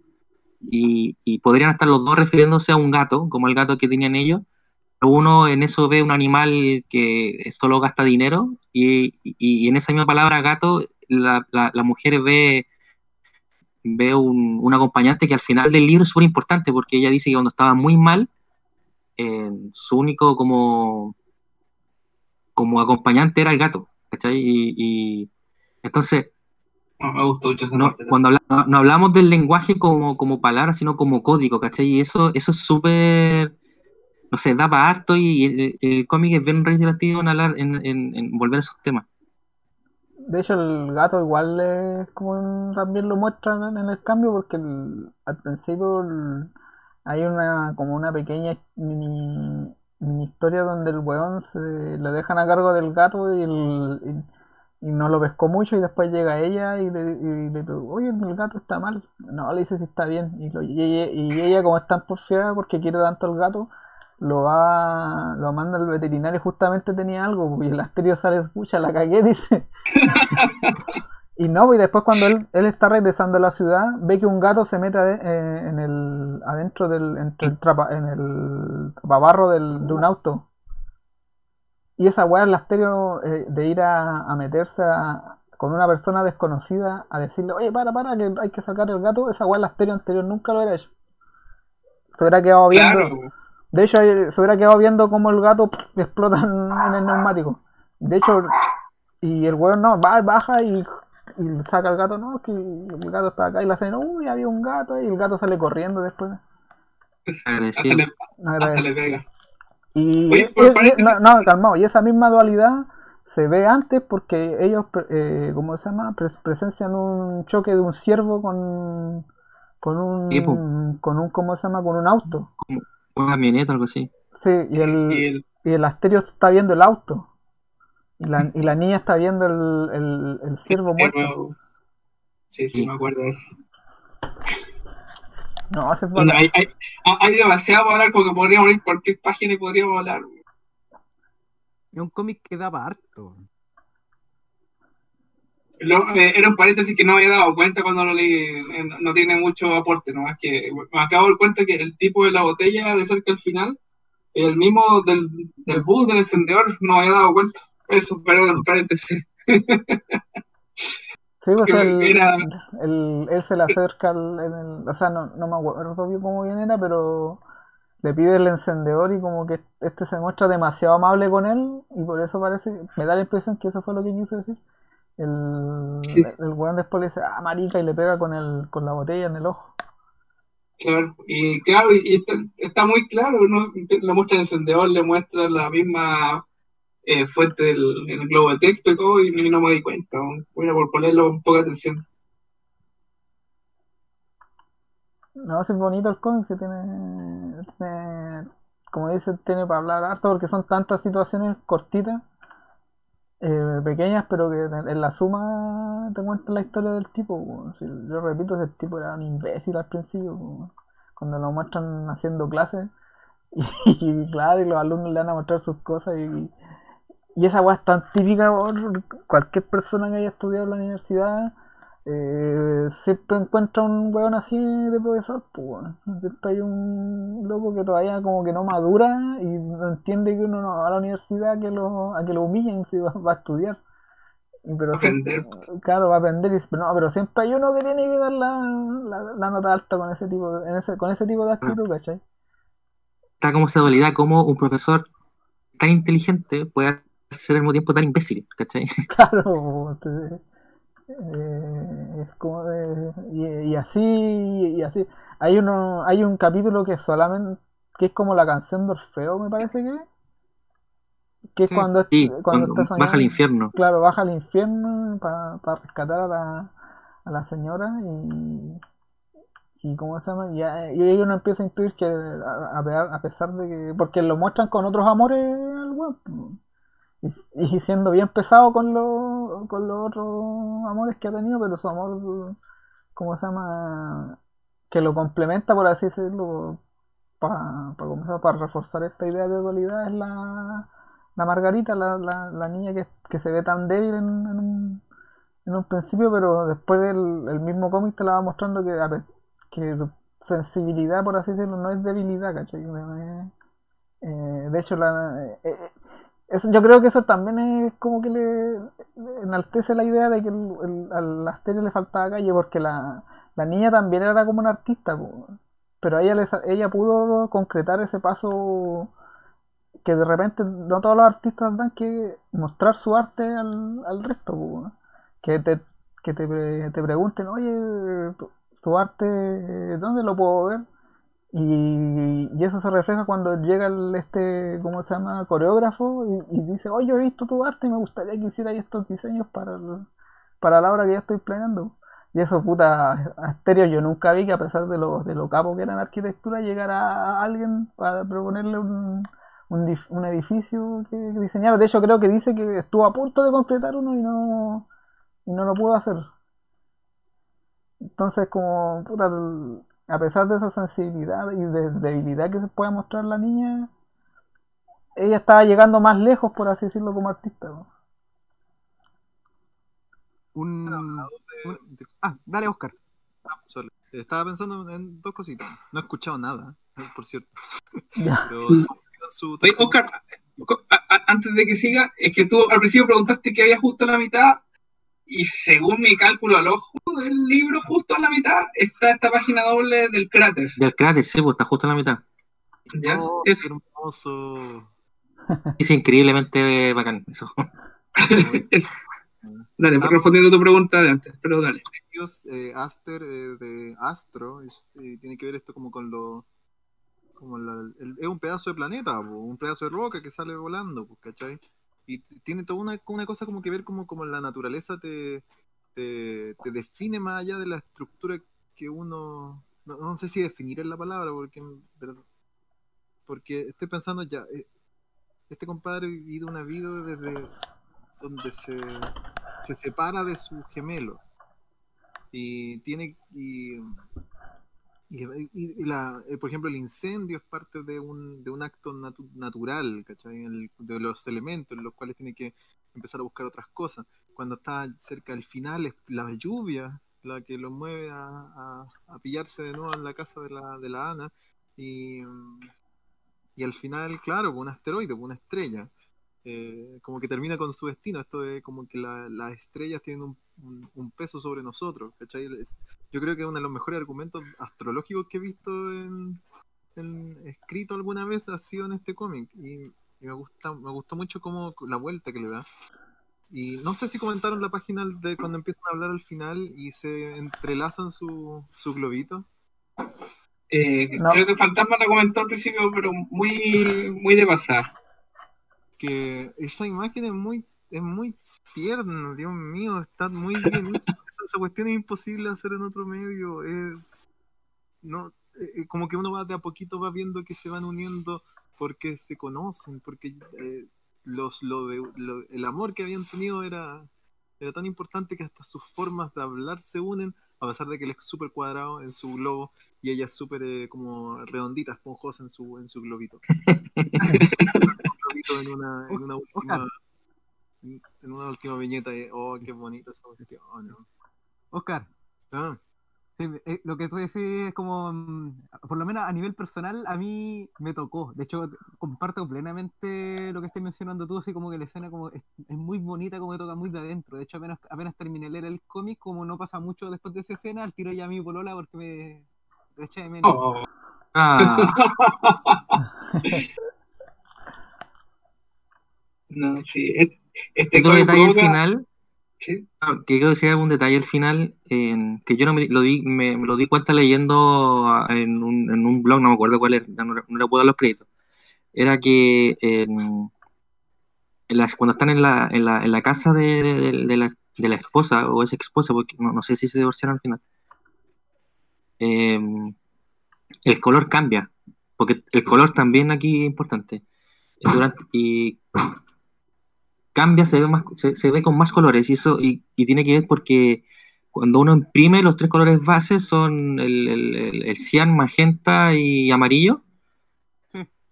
y, podrían estar los dos refiriéndose a un gato, como el gato que tenían ellos, uno en eso ve un animal que solo gasta dinero y, en esa misma palabra gato la, mujer ve, ve un, un acompañante que al final del libro es súper importante porque ella dice que cuando estaba muy mal, eh, su único como, como acompañante era el gato, ¿cachai? Y, y entonces No, me gustó mucho esa no, parte. cuando habla- no, no hablamos del lenguaje como, como palabra, sino como código, ¿cachai? Y eso, eso es súper, no sé, da para harto y el, el cómic es bien reiterativo en hablar, en, en, en volver a esos temas. De hecho, el gato igual es como también lo muestran en el cambio porque el- al principio el- hay una como una pequeña mini, mini historia donde el weón se le dejan a cargo del gato y, el, y, no lo pescó mucho y después llega ella y le, y le oye, el gato está mal. No, le dice si está bien. Y, lo- ella, y ella como es tan porfiada porque quiere tanto al gato, lo va, lo manda al veterinario, justamente tenía algo, y el asterio sale, escucha, la cagué, [laughs] dice. Y no, y después cuando él, él está regresando a la ciudad, ve que un gato se mete eh, en el, adentro del, entre el trapa- en el tapabarro del, de un auto. Y esa weá, el asterio eh, de ir a, a meterse a- con una persona desconocida a decirle, oye, para, para, que hay que sacar el gato, esa weá, el asterio anterior nunca lo hubiera hecho. Se hubiera quedado viendo. Claro, De hecho, ahí se hubiera quedado viendo cómo el gato explota en, en el neumático. De hecho, y el weón no, va, baja y, y saca el gato, no, que el gato está acá y la hacen, uy, había un gato y el gato sale corriendo después. hasta Agradecido. le, No, hasta le pega. Y, Oye, y- y- no, no, calmado, y esa misma dualidad se ve antes porque ellos, eh, ¿cómo se llama? Pres- presencian un choque de un ciervo con, con Sí, un, con un, ¿cómo se llama? Con un auto. Una camioneta, algo así. Sí, y el, Y el- y el Asterio está viendo el auto. Y la, y la niña está viendo el, el, el ciervo muerto. Sí, sí, me acuerdo de eso. No, hace Bueno, falta. hay, hay, hay demasiado para hablar porque podríamos ir cualquier página y podríamos hablar. Es un cómic que daba harto. Lo- eh, era un paréntesis que no había dado cuenta cuando lo leí. eh, no- no tiene mucho aporte, nomás que me acabo de dar cuenta que el tipo de la botella de cerca al final, el mismo del, del bus, del encendedor, no había dado cuenta. Eso, un paréntesis. [laughs] Sí, pues el, era- el- él se le acerca al- en el, o sea, no, no me acuerdo bien cómo bien era, pero le pide el encendedor y como que este se muestra demasiado amable con él y por eso parece, me da la impresión que eso fue lo que quiso decir. El, Sí. el weón después le dice, ah, marica, y le pega con el, con la botella en el ojo. Claro, y claro, y, y está, está muy claro, ¿no? Le muestra el encendedor, le muestra la misma eh, fuente del en el globo de texto y todo, y, no me di cuenta. Bueno, por ponerlo un poco de atención. No, es bonito el cómic, sí tiene, como dice, tiene para hablar harto porque son tantas situaciones cortitas, eh, pequeñas, pero que en, la suma te cuentan la historia del tipo. yo repito, ese tipo era un imbécil al principio, cuando lo muestran haciendo clases, [laughs] y, claro, y los alumnos le van a mostrar sus cosas, y, y esa weá es tan típica por cualquier persona que haya estudiado en la universidad. Eh, siempre encuentra un weón así de profesor, pues weón. Siempre hay un loco que todavía como que no madura y no entiende que uno no va a la universidad que lo, a que lo humillen si va, va a estudiar. Y pero Aprender. siempre- claro, va a aprender y pero no, pero siempre hay uno que tiene que dar la, la, la nota alta con ese tipo, de- en ese, con ese tipo de actitud, ¿cachai? Está como esa dualidad, como un profesor tan inteligente puede ser al mismo tiempo tan imbécil, ¿cachai? [laughs] Claro, entonces, eh, es como de- y, y así y así. Hay uno, hay un capítulo que solamente que es como la canción de Orfeo, me parece que, que es Sí. cuando, Sí, cuando cuando está baja al infierno. Claro, baja al infierno para rescatar a la, a la señora y, y ¿cómo se llama? Y, y uno empieza a intuir que a, a pe- a pesar de que, porque lo muestran con otros amores al po. Y, siendo bien pesado con, los con los otros amores que ha tenido, pero su amor, ¿cómo se llama? Que lo complementa, por así decirlo, para para reforzar esta idea de dualidad es la, la Margarita, la, la, la niña que, que se ve tan débil en, en un, en un principio, pero después el, el mismo cómic te la va mostrando que, que sensibilidad, por así decirlo, no es debilidad, ¿cachai? Eh, de hecho, la, eh, eh, eso, yo creo que eso también es como que le, enaltece la idea de que el, a la Asteria le faltaba calle, porque la, la niña también era como una artista, pero ella, ella pudo concretar ese paso que de repente no todos los artistas dan que mostrar su arte al, al resto, que te, que te, te pregunten, oye, tu, arte, ¿dónde lo puedo ver? Y, y, eso se refleja cuando llega el, este, ¿cómo se llama? Coreógrafo y, dice, oye, he visto tu arte y me gustaría que hiciera estos diseños para, para la obra que ya estoy planeando. Y eso, puta, Asterio yo nunca vi que a pesar de lo, de lo capo que era en arquitectura, llegara a alguien para proponerle un, un, edificio que, diseñara. De hecho, creo que dice que estuvo a punto de completar uno y no, y no lo pudo hacer. Entonces, como, puta, a pesar de esa sensibilidad y de debilidad que se puede mostrar la niña, ella estaba llegando más lejos, por así decirlo, como artista. Un, ah, dale, Oscar. Estaba pensando en dos cositas. No he escuchado nada, por cierto. [laughs] Pero Oscar, antes de que siga, es que tú al principio preguntaste que había justo a la mitad y según mi cálculo al ojo del libro, justo a la mitad está esta página doble del cráter. Del cráter, sí, pues está justo a la mitad. ¿Ya? Oh, es hermoso. [laughs] Es increíblemente bacán eso. [laughs] dale, ah, respondiendo a tu pregunta de antes, pero dale. Eh, Aster eh, de Astro, eh, tiene que ver esto como con lo como es un pedazo de planeta, un pedazo de roca que sale volando, ¿cachai? Y tiene toda una, una cosa como que ver como, como la naturaleza te, te, define más allá de la estructura que uno... No, sé si definir es la palabra, porque, porque estoy pensando ya, eh, este compadre ha vivido una vida desde donde se, se separa de su gemelo. Y tiene y, la, eh, por ejemplo, el incendio es parte de un, de un acto natural, de los elementos en los cuales tiene que empezar a buscar otras cosas. Cuando está cerca del final, es la lluvia la que lo mueve a, a, pillarse de nuevo en la casa de la, de la Ana. Y, y al final, claro, un asteroide, una estrella. Eh, como que termina con su destino. Esto es como que las estrellas tienen un, un, peso sobre nosotros. ¿cachai? yo creo que uno de los mejores argumentos astrológicos que he visto en, escrito alguna vez ha sido en este cómic y, me gusta me gustó mucho como la vuelta que le da y no sé si comentaron la página de cuando empiezan a hablar al final y se entrelazan su, su globito eh, creo que Fantasma lo comentó al principio pero muy muy de pasada que esa imagen es muy es muy tierno Dios mío está muy bien [laughs] esa cuestión es imposible hacer en otro medio. no, eh, eh, como que uno va de a poquito va viendo que se van uniendo porque se conocen, porque eh, los, lo de, el amor que habían tenido era, era tan importante que hasta sus formas de hablar se unen, a pesar de que él es súper cuadrado en su globo y ella es súper como redondita, esponjosa en su, en su globito. [laughs] [laughs] en una, en una última en una última viñeta oh qué bonita esa cuestión oh, Oscar. Ah. Eh, lo que tú decís es como, mm, por lo menos a nivel personal, a mí me tocó. De hecho, comparto plenamente lo que estás mencionando tú, así como que la escena como es, muy bonita, como me toca muy de adentro. De hecho, apenas, apenas terminé de leer el cómic, como no pasa mucho después de esa escena, al tiro ya a mi polola porque me, eché de menos. Oh. Ah. [laughs] no, sí. Este detalle al final Ah, que quiero decir algún detalle al final, que yo no me lo di, me, lo di cuenta leyendo en un, en un, blog, no me acuerdo cuál era, no, le puedo dar los créditos. Era que en, las, cuando están en la, en la, en la casa de, de, la, de, la, esposa o esa esposa, porque no, sé si se divorciaron al final, em, el color cambia, porque el color también aquí es importante. Durante, y cambia, se ve, más, se, ve con más colores y eso y, tiene que ver porque cuando uno imprime los tres colores bases son el, el, cian, magenta y amarillo.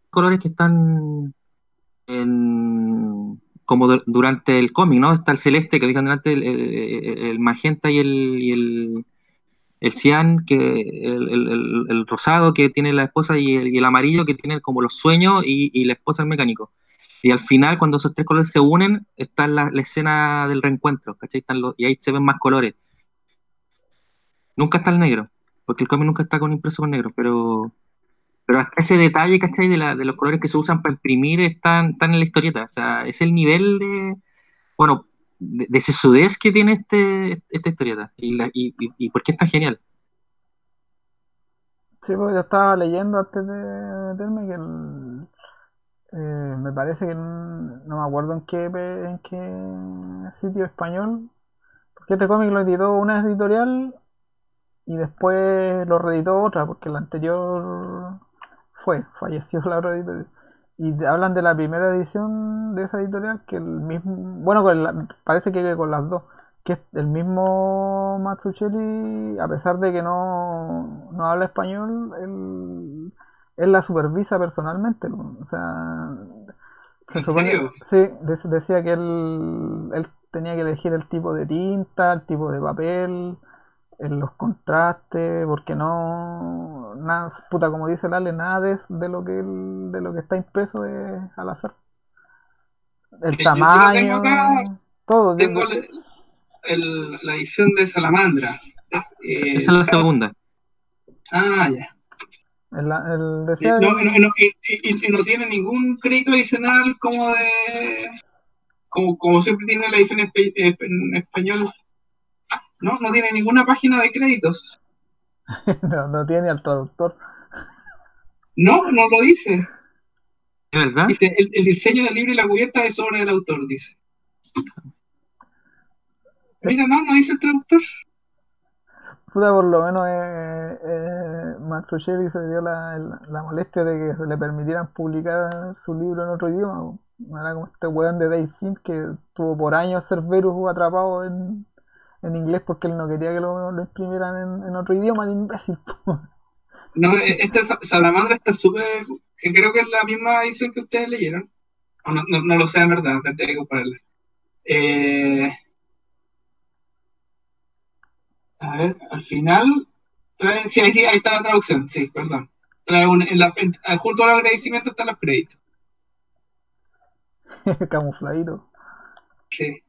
Colores que están en, como durante el cómic, ¿no? Está el celeste que dijeron delante, el, magenta y el, y el, el cian, que el, el- el- el rosado que tiene la esposa y el, y el amarillo que tiene como los sueños y, y la esposa el mecánico. Y al final, cuando esos tres colores se unen, está la, escena del reencuentro, ¿cachai? Y ahí se ven más colores. Nunca está el negro, porque el cómic nunca está con impreso con negro, pero, pero hasta ese detalle, ¿cachai? De, la, de los colores que se usan para imprimir están, están en la historieta. O sea, es el nivel de, bueno, de, de sesudez que tiene este, esta historieta. Y, la, y, y por qué es tan genial. Sí, porque yo estaba leyendo antes de meterme que el, eh, me parece que no me acuerdo en qué en qué sitio español, porque este cómic lo editó una editorial y después lo reeditó otra, porque la anterior fue, falleció la otra editorial. Y hablan de la primera edición de esa editorial, que el mismo, bueno, con la- parece que con las dos, que el mismo Matsucheli, a pesar de que no, no habla español, él, él la supervisa personalmente. O sea, se ¿En supone- serio? sí, de- decía que él, él tenía que elegir el tipo de tinta, el tipo de papel, en los contrastes, porque no, nada, puta, como dice Lale, nada de, de lo que él- de lo que está impreso es al azar. El Eh, yo- yo lo tamaño, tengo acá, todo. Tengo el- el- la edición de Salamandra. Eh, Esa es la segunda. Ah, ya. El, el Y decía no, no- no- y- y- y no tiene ningún crédito adicional como de. Como, como siempre tiene la edición eh, en español. No, no tiene ninguna página de créditos. [laughs] no, no tiene al traductor. No, no lo dice. ¿Es verdad? Dice, el, el diseño del libro y la cubierta es obra del autor, dice. Mira, no, no dice el traductor. Puta, por lo menos eh, eh, se dio la, molestia de que le permitieran publicar su libro en otro idioma. era como este weón de Dave Sim que tuvo por años Cerberus atrapado en, en inglés porque él no quería que lo, lo imprimieran en, otro idioma, el imbécil. No, eh, esta Sa- Salamandra está súper. que creo que es la misma edición que ustedes leyeron. O no, no, no lo sé, en verdad, tendría que compararla. Eh, a ver, al final. Trae, sí, ahí, ahí está la traducción, sí, perdón. Trae un, en la, en- junto al agradecimiento están los créditos. [laughs] Camufladito. Sí.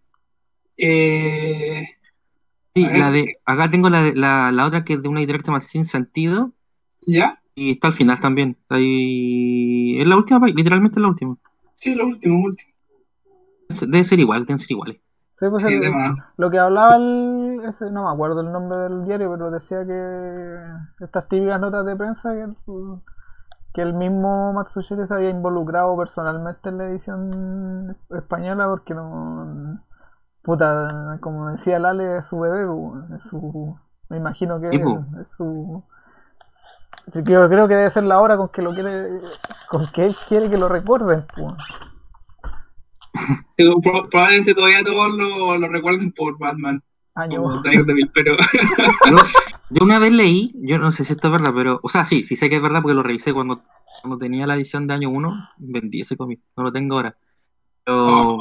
Eh, Sí, A ver, la de, acá tengo la, de- la, la otra que es de una se llama Sin Sentido ¿Ya? y está al final también. Ahí, es la última, literalmente es la última. Sí, lo último, último. Debe ser igual, deben ser iguales. Sí, pues Sí, el- de más. lo que hablaba el, ese, no me acuerdo el nombre del diario, pero decía que estas típicas notas de prensa que el, que el mismo Matsushiri se había involucrado personalmente en la edición española porque no puta, como decía Lale, es su bebé, es su me imagino que es, su yo creo, creo que debe ser la hora con que lo quiere con que él quiere que lo recuerden, pues. [laughs] Probablemente todavía todos lo, lo recuerden por Batman, Año como Daredevil, pero [laughs] Yo, yo una vez leí, yo no sé si esto es verdad, pero, o sea, sí, sí sé que es verdad porque lo revisé cuando, cuando tenía la edición de año 1, vendí ese cómic, no lo tengo ahora. Pero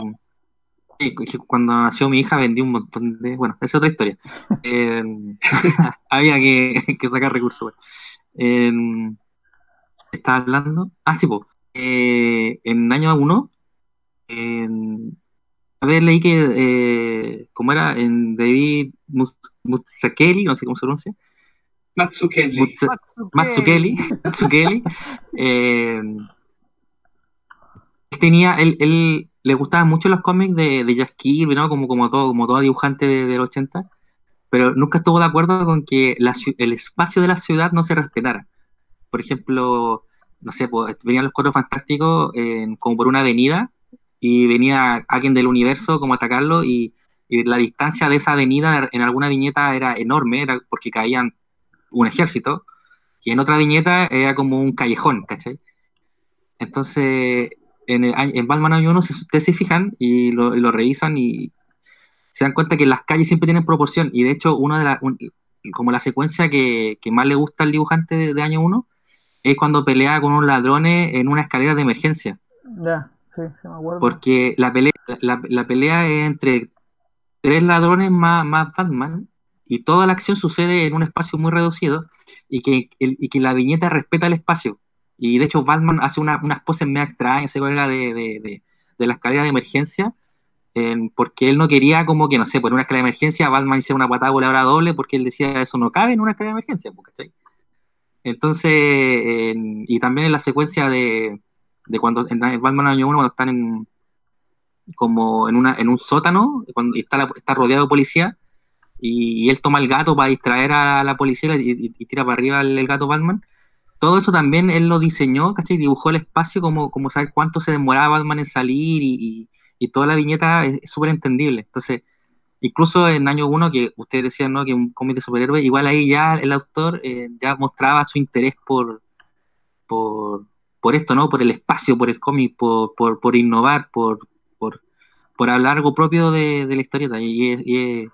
sí, cuando nació mi hija vendí un montón de, bueno, esa es otra historia. [laughs] Eh, [laughs] había que, que sacar recursos. bueno. Eh, estaba hablando, ah, sí, po. Eh, en año 1, a ver, leí que, eh, ¿cómo era? En David Mutsakeli, no sé cómo se pronuncia. Matsukeli. Mutsa- Matsukeli, Matsukeli, [laughs] eh, él tenía, él, él le gustaban mucho los cómics de, de Jack Kirby, ¿no? Como, como todo, como todo dibujante de- del 80, pero nunca estuvo de acuerdo con que la el espacio de la ciudad no se respetara. Por ejemplo, no sé, pues, venían los cuatro fantásticos eh, como por una avenida y venía alguien del universo como atacarlo y, la distancia de esa avenida en alguna viñeta era enorme, era porque caían un ejército, y en otra viñeta era como un callejón, ¿cachai? Entonces, en, el, en Batman Año 1, si ustedes se fijan y lo, revisan y se dan cuenta que las calles siempre tienen proporción, y de hecho, una de las, como la secuencia que, que más le gusta al dibujante de, Año 1 es cuando pelea con unos ladrones en una escalera de emergencia, porque la pelea, la, la pelea es entre tres ladrones más, más Batman, y toda la acción sucede en un espacio muy reducido y que, el- y que la viñeta respeta el espacio. Y de hecho Batman hace una- unas poses medio extrañas, se cuelga de, de, de, de la escalera de emergencia, en- porque él no quería como que, no sé, por una escalera de emergencia Batman hiciera una patada voladora doble porque él decía eso no cabe en una escalera de emergencia, pues. Entonces, en- y también en la secuencia de, de cuando en Batman Año 1, cuando están en como en una en un sótano, cuando está, está rodeado de policía, y, él toma el gato para distraer a la policía y, tira para arriba el, gato Batman. Todo eso también él lo diseñó, ¿cachai? Dibujó el espacio como, como saber cuánto se demoraba Batman en salir y, toda la viñeta es es súper entendible. Entonces, incluso en año 1, que ustedes decían, ¿no? Que un cómic de superhéroe, igual ahí ya el autor eh, ya mostraba su interés por, por, por esto, ¿no? Por el espacio, por el cómic, por, por, por innovar, por, por, por hablar algo propio de, de la historieta. Y, es- y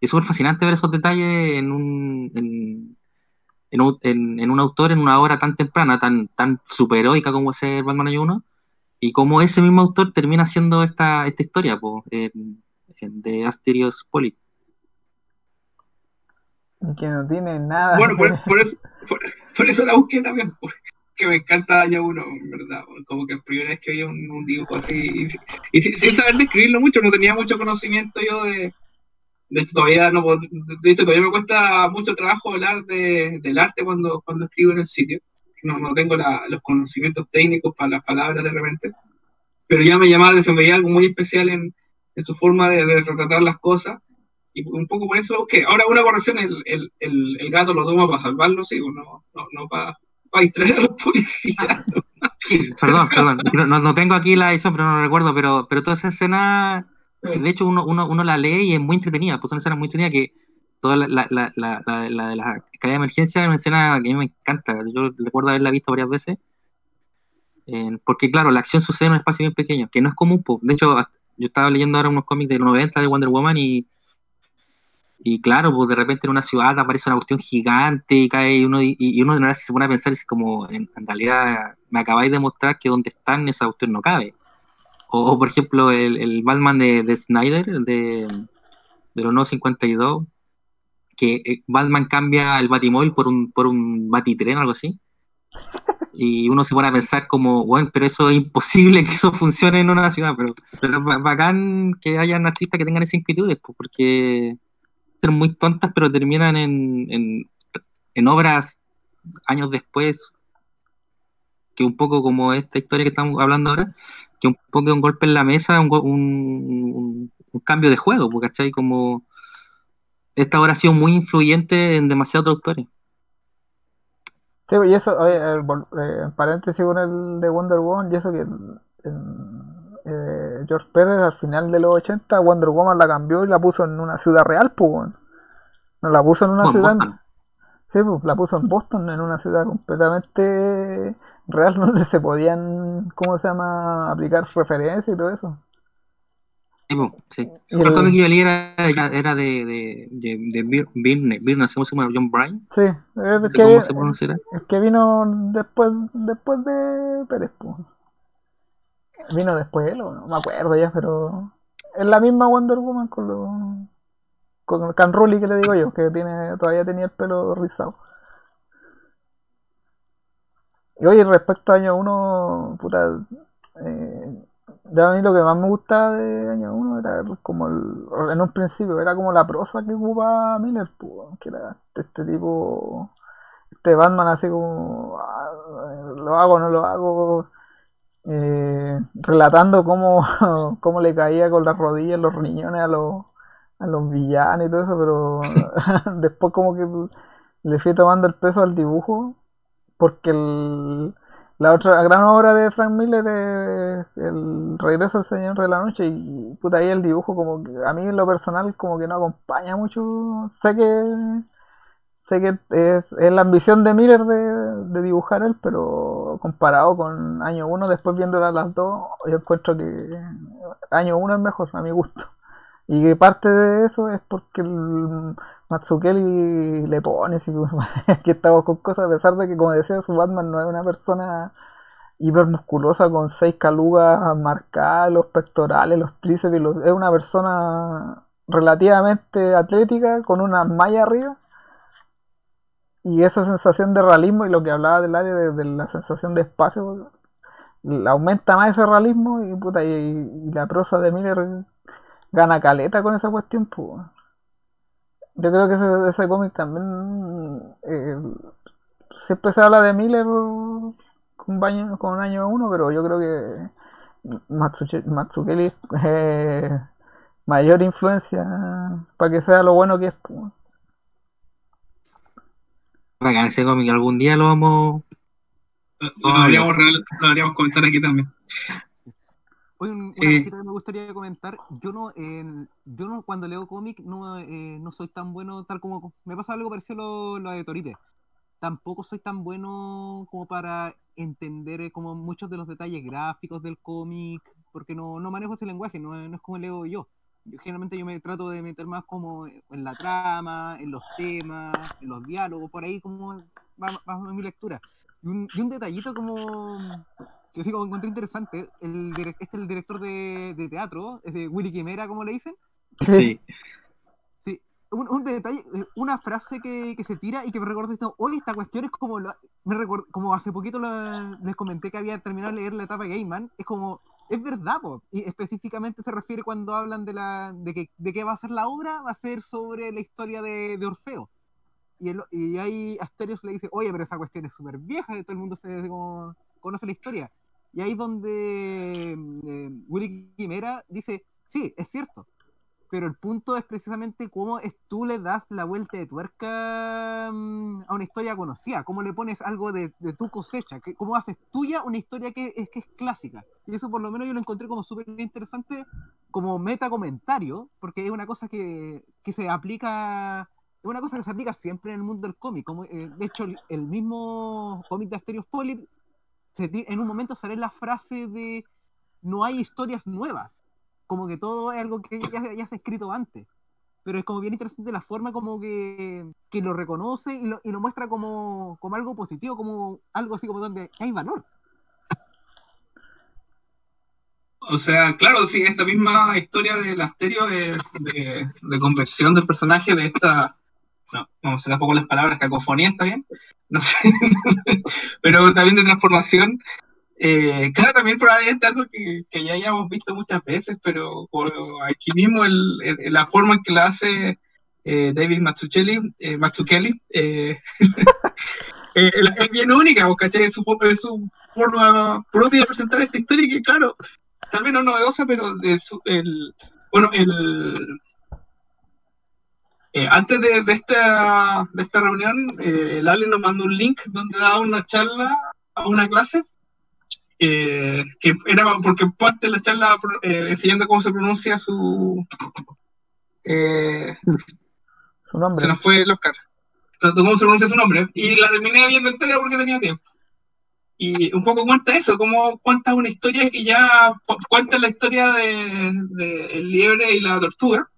es súper fascinante ver esos detalles en un, en, en un, en- en un autor, en una obra tan temprana, tan, tan superheroica como es el Batman Año 1, y como ese mismo autor termina haciendo esta, esta historia po, en- en- de Asterios Poly. Y que no tiene nada. Bueno, por, por eso, por, por eso la busqué también, porque me encanta 1, en verdad. Como que la primera vez que vi un, un dibujo así, y, y sin, sin saber describirlo mucho, no tenía mucho conocimiento yo de. De hecho, todavía no de hecho, todavía me cuesta mucho trabajo hablar de, del arte cuando, cuando escribo en el sitio. No, no tengo la- los conocimientos técnicos para las palabras de repente. Pero ya me llamaba, se me veía algo muy especial en, en su forma de, de retratar las cosas y un poco por eso lo busqué. Ahora una corrección, el, el, el, el gato lo toma para salvarlo, sí, no, no, no para, para distraer a los policías. Perdón, perdón. No, no- tengo aquí la edición, pero no lo recuerdo. Pero, pero toda esa escena, de hecho, uno, uno, uno la lee y es muy entretenida. Pues son escenas muy entretenidas que toda la, la, la, la, de la escalera de emergencia es una escena que a mí me encanta. Yo recuerdo haberla visto varias veces. Eh, porque, claro, la acción sucede en un espacio bien pequeño, que no es común. po. De hecho, yo estaba leyendo ahora unos cómics de los 90 de Wonder Woman y. Y claro, pues de repente en una ciudad aparece una cuestión gigante y cae uno, y, y uno de verdad se pone a pensar, es como, en, en realidad me acabáis de mostrar que donde están esa cuestión no cabe. O, o, por ejemplo, el, el Batman de, de Snyder, de, de los nuevos 52, que eh, Batman cambia el Batimóvil por un, por un Batitren o algo así. Y uno se pone a pensar como, bueno, pero eso es imposible que eso funcione en una ciudad, pero, pero bacán que hayan artistas que tengan esas inquietudes, pues, porque ser muy tontas, pero terminan en, en, obras años después, que un poco como esta historia que estamos hablando ahora, que un poco un golpe en la mesa, un, un, cambio de juego, porque ¿cachai? Como esta obra ha sido muy influyente en demasiados autores. Sí, y eso, oye, eh, paréntesis con el de Wonder Woman, y eso que en, eh, George Pérez al final de los 80 Wonder Woman la cambió y la puso en una ciudad real, pues. No la puso en una ciudad, Boston. sí, pues, la puso en Boston, en una ciudad completamente real [laughs] donde se podían, ¿cómo se llama?, aplicar referencias y todo eso. Sí, sí. Y Otro el- cómic que yo leí era, era de, de, de, de Bir- Byrne, Byrne, no sé cómo se llama, John Bryan, Sí, es el que, cómo se pronunciará. el que vino después, después de Pérez, pues. Vino después él, o no me acuerdo ya, pero es la misma Wonder Woman con los con Can Rulli que le digo yo, que tiene todavía tenía el pelo rizado. Y oye, respecto a año 1, puta, eh, a mí lo que más me gusta de año 1 era como el, en un principio, era como la prosa que ocupaba Miller, pues, que era este tipo, este Batman así como, ah, lo hago no lo hago, eh, relatando cómo, [laughs] cómo le caía con las rodillas, los riñones a los, a los villanos y todo eso, pero [laughs] después como que le fui tomando el peso al dibujo, porque el, la otra gran obra de Frank Miller es El regreso del Señor de la Noche y puta ahí el dibujo como que a mí en lo personal como que no acompaña mucho, sé que sé que es, es la ambición de Miller de, de dibujar él, pero comparado con año 1, después viéndolas las dos, yo encuentro que año 1 es mejor a mi gusto. Y que parte de eso es porque el Matsukeli le pone como, [laughs] que estamos con cosas, a pesar de que como decía su Batman no es una persona hipermusculosa con seis calugas marcadas, los pectorales, los tríceps, es una persona relativamente atlética con una malla arriba y esa sensación de realismo y lo que hablaba del área de, la sensación de espacio aumenta más ese realismo y, puta, y, la prosa de Miller gana caleta con esa cuestión pues. yo creo que ese, cómic también eh, siempre se habla de Miller con, baño, con un año uno pero yo creo que Matsuche- Matsukeli es eh, mayor influencia para que sea lo bueno que es pues. Bacán ese cómic, algún día lo vamos. Lo, lo deberíamos, real- lo deberíamos comentar aquí también. Oye, un- una Eh. cosita que me gustaría comentar. Yo no, en- yo no cuando leo cómic no, eh, no soy tan bueno, tal como me pasa algo parecido a lo, lo de Toripe. Tampoco soy tan bueno como para entender eh, como muchos de los detalles gráficos del cómic, porque no, no manejo ese lenguaje, no, no es como leo yo. Yo, Generalmente yo me trato de meter más como en la trama, en los temas, en los diálogos, por ahí como va, va mi lectura. Y un, y un detallito como que sí como encontré interesante, el este es el director de, de teatro, ese Willy Quimera, como le dicen. Sí. Sí, un, un detalle, eh, una frase que, que se tira y que me recordó esto, hoy esta cuestión es como, lo- me recuerdo, como hace poquito lo- les comenté que había terminado de leer la etapa Gaiman, es como, es verdad, po, y específicamente se refiere cuando hablan de la de que, de qué va a ser la obra, va a ser sobre la historia de, Orfeo. Y, el- y ahí Asterios le dice, oye, pero esa cuestión es súper vieja, todo el mundo se, como, conoce la historia. Y ahí donde eh, Willy Quimera dice, sí, es cierto, pero el punto es precisamente cómo es, tú le das la vuelta de tuerca mm, a una historia conocida, cómo le pones algo de, tu cosecha, que, cómo haces tuya una historia que es, que es clásica. Y eso por lo menos yo lo encontré como súper interesante como meta comentario, porque es una cosa que, que se aplica, es una cosa que se aplica siempre en el mundo del cómic. Como, eh, de hecho, el, el mismo cómic de Asterios Polyp, en un momento sale la frase de no hay historias nuevas como que todo es algo que ya, ya se ha escrito antes. Pero es como bien interesante la forma como que, que lo reconoce y lo, y lo muestra como, como algo positivo, como algo así como donde hay valor. O sea, claro, sí, esta misma historia del Asterio de, de, conversión del personaje de esta. No, vamos a un poco las palabras, cacofonía, ¿está bien? No sé. [laughs] Pero también de transformación. Eh, claro, también probablemente algo que, que ya hayamos visto muchas veces, pero aquí mismo el, la forma en que la hace eh, David Mazzucchelli, eh, Mazzucchelli, eh, [laughs] eh, es bien única, ¿vos ¿cachai? Es su, forma propia de presentar esta historia que, claro, tal vez no novedosa, pero de su, el, bueno, el, antes de, esta, de esta reunión, eh, el Ale nos mandó un link donde daba una charla a una clase, eh, que era porque parte de la charla eh, enseñando cómo se pronuncia su... eh, Su nombre. se nos fue el Oscar. Tanto cómo se pronuncia su nombre. Y la terminé viendo entera porque tenía tiempo. Y un poco cuenta eso, cómo cuenta una historia que ya cu- cuenta la historia de, de el liebre y la tortuga,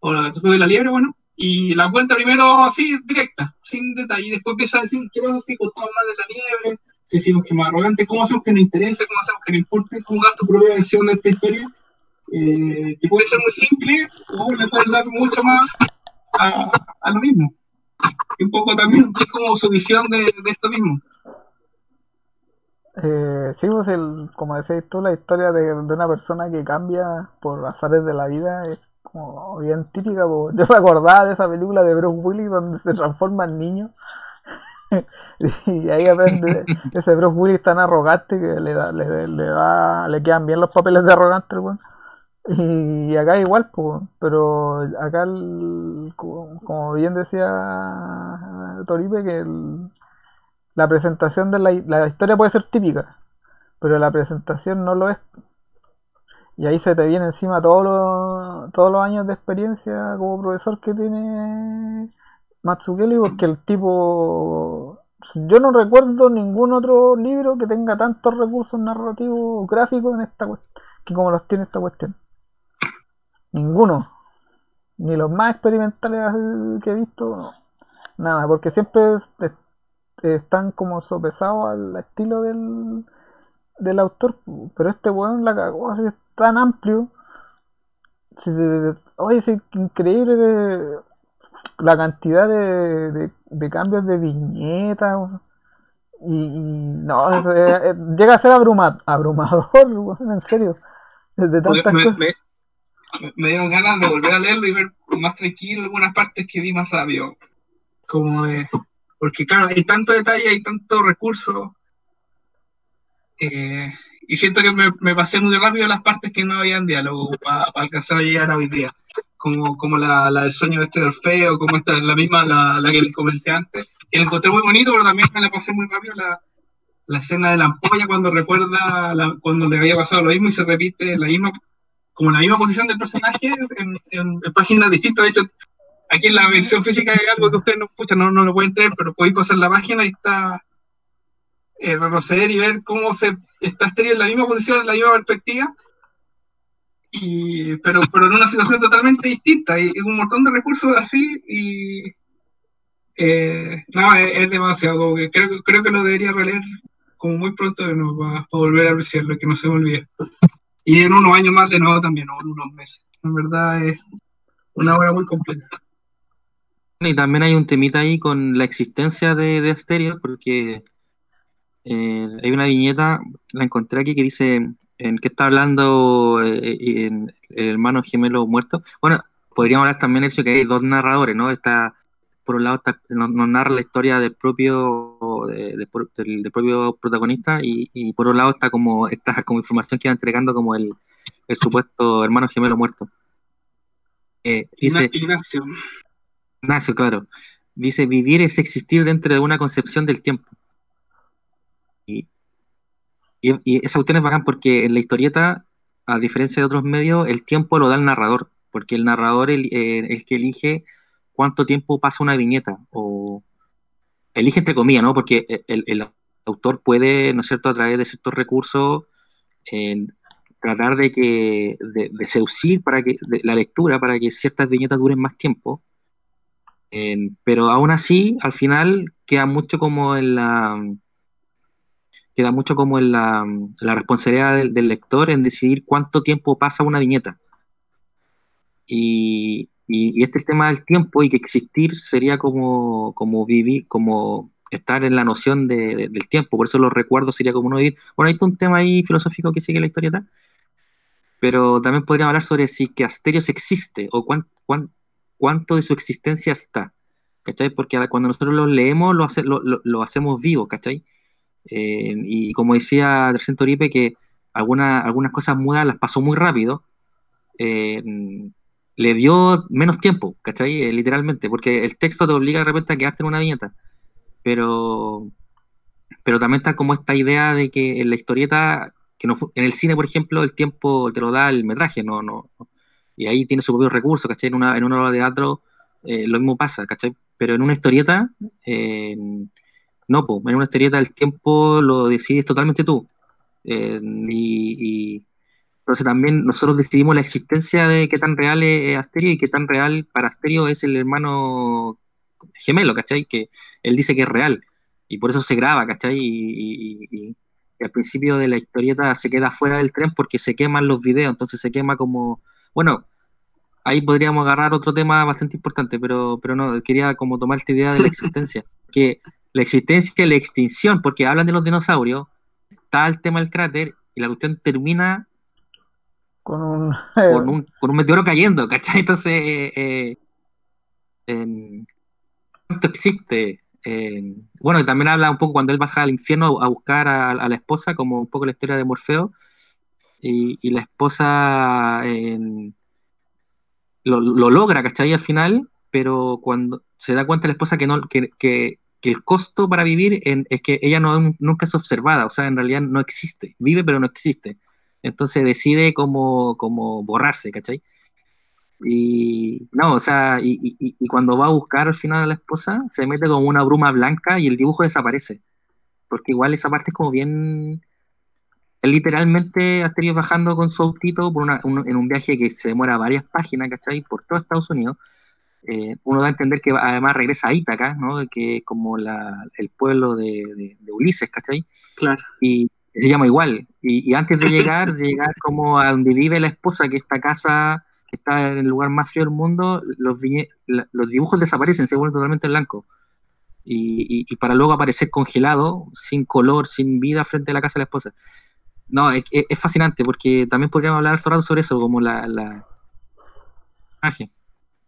o la tortuga y la liebre, bueno, y la cuenta primero así, directa, sin detalle, y después empieza a decir, ¿qué pasa si contamos más de la liebre? Si decimos que más arrogante, ¿cómo hacemos que nos interese? ¿Cómo hacemos que nos importe? ¿Cómo das tu propia versión de esta historia? Eh, que puede ser muy simple, o le puedes dar mucho más a, lo mismo. Y un poco también es como su visión de, esto mismo. Eh, sí, pues el, como decías tú, la historia de, de una persona que cambia por azares de la vida es como bien típica. pues. [laughs] Yo me acordaba de esa película de Bruce Willis donde se transforma en niño. [laughs] y ahí aprende ese Bruce Willis tan arrogante que le da, le, le da, le quedan bien los papeles de arrogante. Y acá igual, pues, pero acá, como, bien decía Toripe, que la presentación de la, la historia puede ser típica, pero la presentación no lo es. Y ahí se te viene encima todos los, todos los años de experiencia como profesor que tiene Matsukeli, porque el tipo. Yo no recuerdo ningún otro libro que tenga tantos recursos narrativos gráficos en esta que como los tiene esta cuestión. Ninguno. Ni los más experimentales que he visto, no. Nada, porque siempre es- es- están como sopesados al estilo del, del autor. Pero este weón la cagó, así es tan amplio oye, es increíble la cantidad de, de, de cambios de viñetas. Y, y no, es- es- llega a ser abruma- abrumador, [laughs] en serio. Desde tantas me, cosas. me- me dieron ganas de volver a leerlo y ver más tranquilo algunas partes que vi más rápido. Como de. Porque, claro, hay tanto detalle, hay tanto recurso. eh, y siento que me, me pasé muy rápido las partes que no habían diálogo para alcanzar a llegar a hoy día. Como, como la, la del sueño de este de Orfeo, como esta, la misma, la, la que les comenté antes. Que la encontré muy bonito, pero también me la pasé muy rápido la, la escena de la ampolla cuando recuerda la- cuando le había pasado lo mismo y se repite la misma como la misma posición del personaje en, en- en páginas distintas. De hecho, aquí en la versión física hay algo que ustedes no, pucha, no, no lo pueden tener, pero podéis pasar la página y está eh, retroceder y ver cómo se está Asterio en la misma posición, en la misma perspectiva, y, pero, pero en una situación totalmente distinta. Y, un montón de recursos así y... eh, no, es, es demasiado. creo, creo que lo debería releer como muy pronto de nuevo para, volver a apreciarlo, que no se me olvide. Y en unos años más de nuevo también, o en unos meses. En verdad es una obra muy completa. Y también hay un temita ahí con la existencia de, de Asterio, porque eh, hay una viñeta, la encontré aquí, que dice en qué está hablando eh, en el hermano gemelo muerto. Bueno, podríamos hablar también del hecho que hay dos narradores, ¿no? Está, por un lado, está, nos, nos narra la historia del propio, de- de- del, del propio protagonista, y, y por un lado está como, está [laughs] como información que va entregando como el, el supuesto hermano gemelo muerto. Eh, dice, Ignacio. Ignacio, claro. Dice, vivir es existir dentro de una concepción del tiempo. Y, y, esa cuestión es bacán porque en la historieta, a diferencia de otros medios, el tiempo lo da el narrador, porque el narrador es el, eh, el que elige cuánto tiempo pasa una viñeta, o elige entre comillas, ¿no? Porque el, el autor puede, ¿no es cierto?, a través de ciertos recursos, eh, tratar de que de, seducir para que la lectura para que ciertas viñetas duren más tiempo eh, pero aún así al final queda mucho como en la queda mucho como en la, la responsabilidad del, lector en decidir cuánto tiempo pasa una viñeta y, y, y este tema del tiempo y que existir sería como como vivir como estar en la noción de, de, del tiempo, por eso los recuerdos sería como no vivir. Bueno, hay un tema ahí filosófico que sigue la historieta, pero también podríamos hablar sobre si que Asterios existe o cuán, cuán, cuánto de su existencia está, ¿cachai? Porque cuando nosotros lo leemos lo, lo hacemos vivo, ¿cachai? Eh, y como decía Tercento Toripe, que alguna, algunas cosas mudas las pasó muy rápido, eh, le dio menos tiempo, ¿cachai? Eh, literalmente, porque el texto te obliga de repente a quedarte en una viñeta pero pero también está como esta idea de que en la historieta que no en el cine por ejemplo el tiempo te lo da el metraje no no y ahí tiene su propio recurso ¿cachai? en una en una obra de teatro eh, lo mismo pasa ¿cachai? pero en una historieta no po, en una historieta el tiempo lo decides totalmente tú eh, y, y, entonces también nosotros decidimos la existencia de qué tan real es Asterio y qué tan real para Asterio es el hermano gemelo, ¿cachai? Que él dice que es real y por eso se graba, ¿cachai? Y, y, y, y, al principio de la historieta se queda fuera del tren porque se queman los videos, entonces se quema como, bueno, ahí podríamos agarrar otro tema bastante importante, pero, pero no, quería como tomar esta idea de la [laughs] existencia, que la existencia y la extinción, porque hablan de los dinosaurios, está el tema del cráter y la cuestión termina con un, con un, con un meteoro cayendo, ¿cachai? Entonces, eh, eh, cuánto existe. Eh, bueno, y también habla un poco cuando él baja al infierno a buscar a, a la esposa, como un poco la historia de Morfeo, y, y la esposa eh, lo, lo, logra, ¿cachai? Al final, pero cuando se da cuenta la esposa que, no, que, que, que el costo para vivir es que ella no, nunca es observada, o sea, en realidad no existe, vive pero no existe. Entonces decide como, como borrarse, ¿cachai? Y no, o sea, y, cuando va a buscar al final a la esposa, se mete como una bruma blanca y el dibujo desaparece. Porque igual esa parte es como bien. Literalmente Asterio bajando con su autito por una, un, en un viaje que se demora varias páginas, ¿cachai? Por todo Estados Unidos. Eh, uno da a entender que además regresa a Ítaca, ¿no? Que es como la, el pueblo de, de, de, Ulises, ¿cachai? Claro. Y se llama igual. Y, y antes de llegar, de llegar como a donde vive la esposa, que esta casa está en el lugar más frío del mundo, los, viñe- la- los dibujos desaparecen, se vuelven totalmente blancos. Y, y- y para luego aparecer congelado, sin color, sin vida, frente a la casa de la esposa. No, es, fascinante porque también podríamos hablar rato sobre eso, como la, la imagen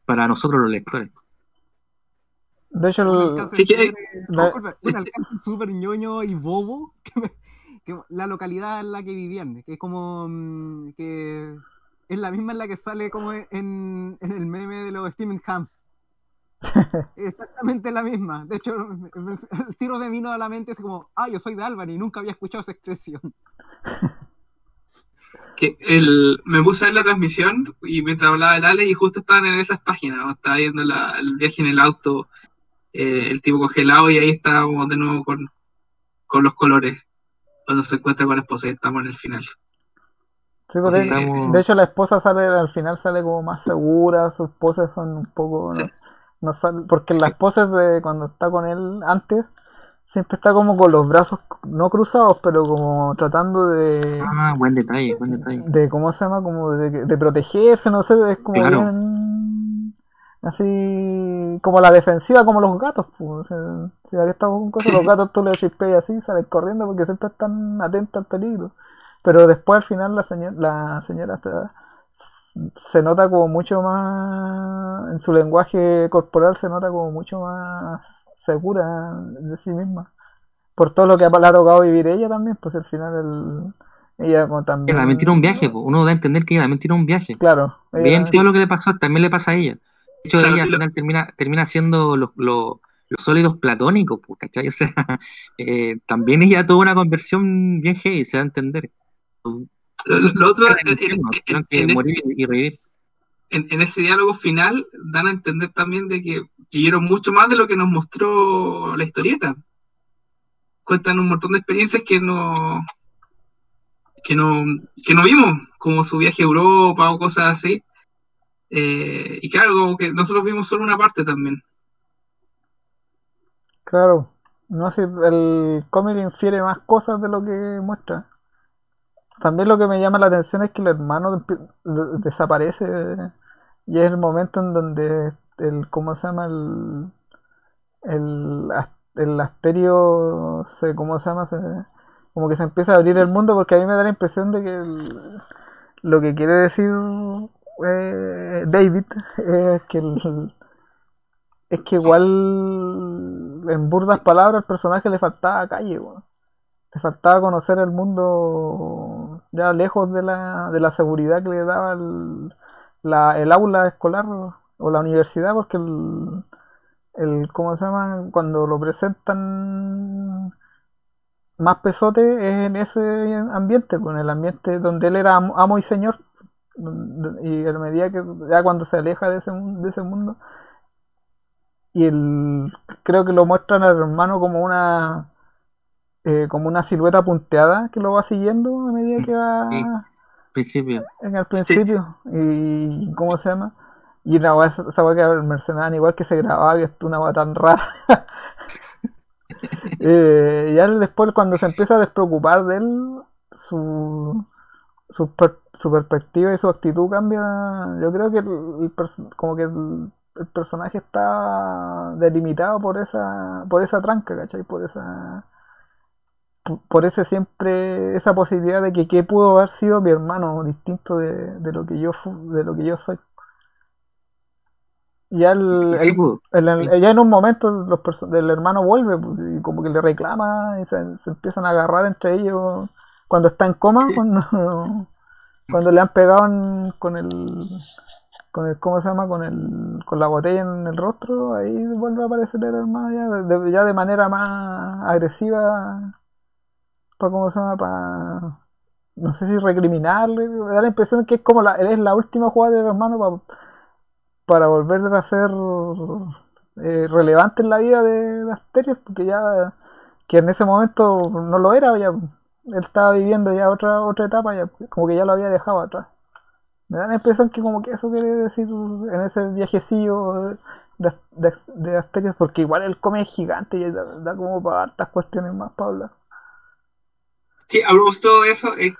para nosotros los lectores. De hecho, Un el- alcance Sí, que- súper- la- disculpa, un alcance súper ñoño y bobo que me- que la localidad en la que vivían, que es como mm, que es la misma en la que sale como en, en el meme de los Steven Hams. [laughs] Exactamente la misma. De hecho, el tiro de vino a la mente es como, ah, yo soy de Albany y nunca había escuchado esa expresión. [laughs] que el, me puse a ver la transmisión y mientras hablaba el Ale y justo estaban en esas páginas, ¿no? estaba viendo la- el viaje en el auto, eh, el tipo congelado y ahí estábamos de nuevo con, con los colores, cuando se encuentra con la esposa y estamos en el final. sí, pues, Sí, de, hecho la esposa sale al final sale como más segura, sus poses son un poco Sí. no, no sale- porque las poses de cuando está con él antes siempre está como con los brazos no cruzados, pero como tratando de Ah, buen detalle, buen detalle. de cómo se llama como de, de protegerse, no sé, es como Claro. bien así como la defensiva como los gatos, pues, o sea, si aquí estamos con cosas, los gatos tú le chispeas así, salen corriendo porque siempre están atentos al peligro. Pero después al final la señora, la señora se nota como mucho más en su lenguaje corporal se nota como mucho más segura de sí misma. Por todo lo que le ha tocado vivir ella también, pues al final el, ella como Ella también también tiene un viaje, po. uno da a entender que ella también tiene un viaje. Claro, ella- Bien, todo lo que le pasó también le pasa a ella. De hecho, Claro, ella al lo- final termina, termina siendo los, los- los sólidos platónicos, pues, ¿cachai? [laughs] O sea, eh, también ella tuvo una conversión bien heavy, se da a entender. Lo, lo otro, en, en- Tuvieron en- que morir y revivir. En- en ese diálogo final dan a entender también de que vivieron mucho más de lo que nos mostró la historieta. Cuentan un montón de experiencias que no que no, que no vimos, como su viaje a Europa o cosas así. Eh, y claro, como que nosotros vimos solo una parte también. Claro, no sé, el cómic infiere más cosas de lo que muestra. También lo que me llama la atención es que el hermano desaparece y es el momento en donde el, ¿cómo se llama? El, el, el asterio se, ¿cómo se llama? Como que se empieza a abrir el mundo porque a mí me da la impresión de que lo que quiere decir eh, David es que el, es que igual en burdas palabras al personaje le faltaba calle, weón. Le faltaba conocer el mundo ya lejos de la, de la seguridad que le daba el, la, el aula escolar o la universidad, porque el, el ¿cómo se llama? Cuando lo presentan más pesote es en ese ambiente, pues, en el ambiente donde él era amo, y señor. Y a medida que ya cuando se aleja de ese, de ese mundo, y el, creo que lo muestran al hermano como una eh, como una silueta punteada que lo va siguiendo a medida que va Sí. Principio. en el principio y cómo se llama y una weá- esa weá que el mercenario igual que se grababa que es una weá tan rara [laughs] Eh, ya después cuando se empieza a despreocupar de él su su, per- su perspectiva y su actitud cambia yo creo que el, como que el, el personaje está delimitado por esa por esa tranca ¿cachai? por esa por- ese siempre esa posibilidad de que qué pudo haber sido mi hermano distinto de, de lo que yo de lo que yo soy. Ya el, Sí, el- pues, el- ya en un momento los el hermano vuelve pues, y como que le reclama y se, se empiezan a agarrar entre ellos. Cuando está en coma cuando, [laughs] cuando le han pegado en- con el con el cómo se llama con el con la botella en el rostro ahí vuelve a aparecer el hermano ya de, ya de manera más agresiva para cómo se llama para no sé si recriminarle me da la impresión que es como la es la última jugada del hermano para para volver a ser eh, relevante en la vida de, de Asterios, porque ya que en ese momento no lo era, ya él estaba viviendo ya otra otra etapa, ya como que ya lo había dejado atrás. Me da la impresión que como que eso quiere decir en ese viajecillo de, de, de Asterios, porque igual el come gigante y da, da como para hartas cuestiones más para hablar. Sí, a propósito de eso, eh,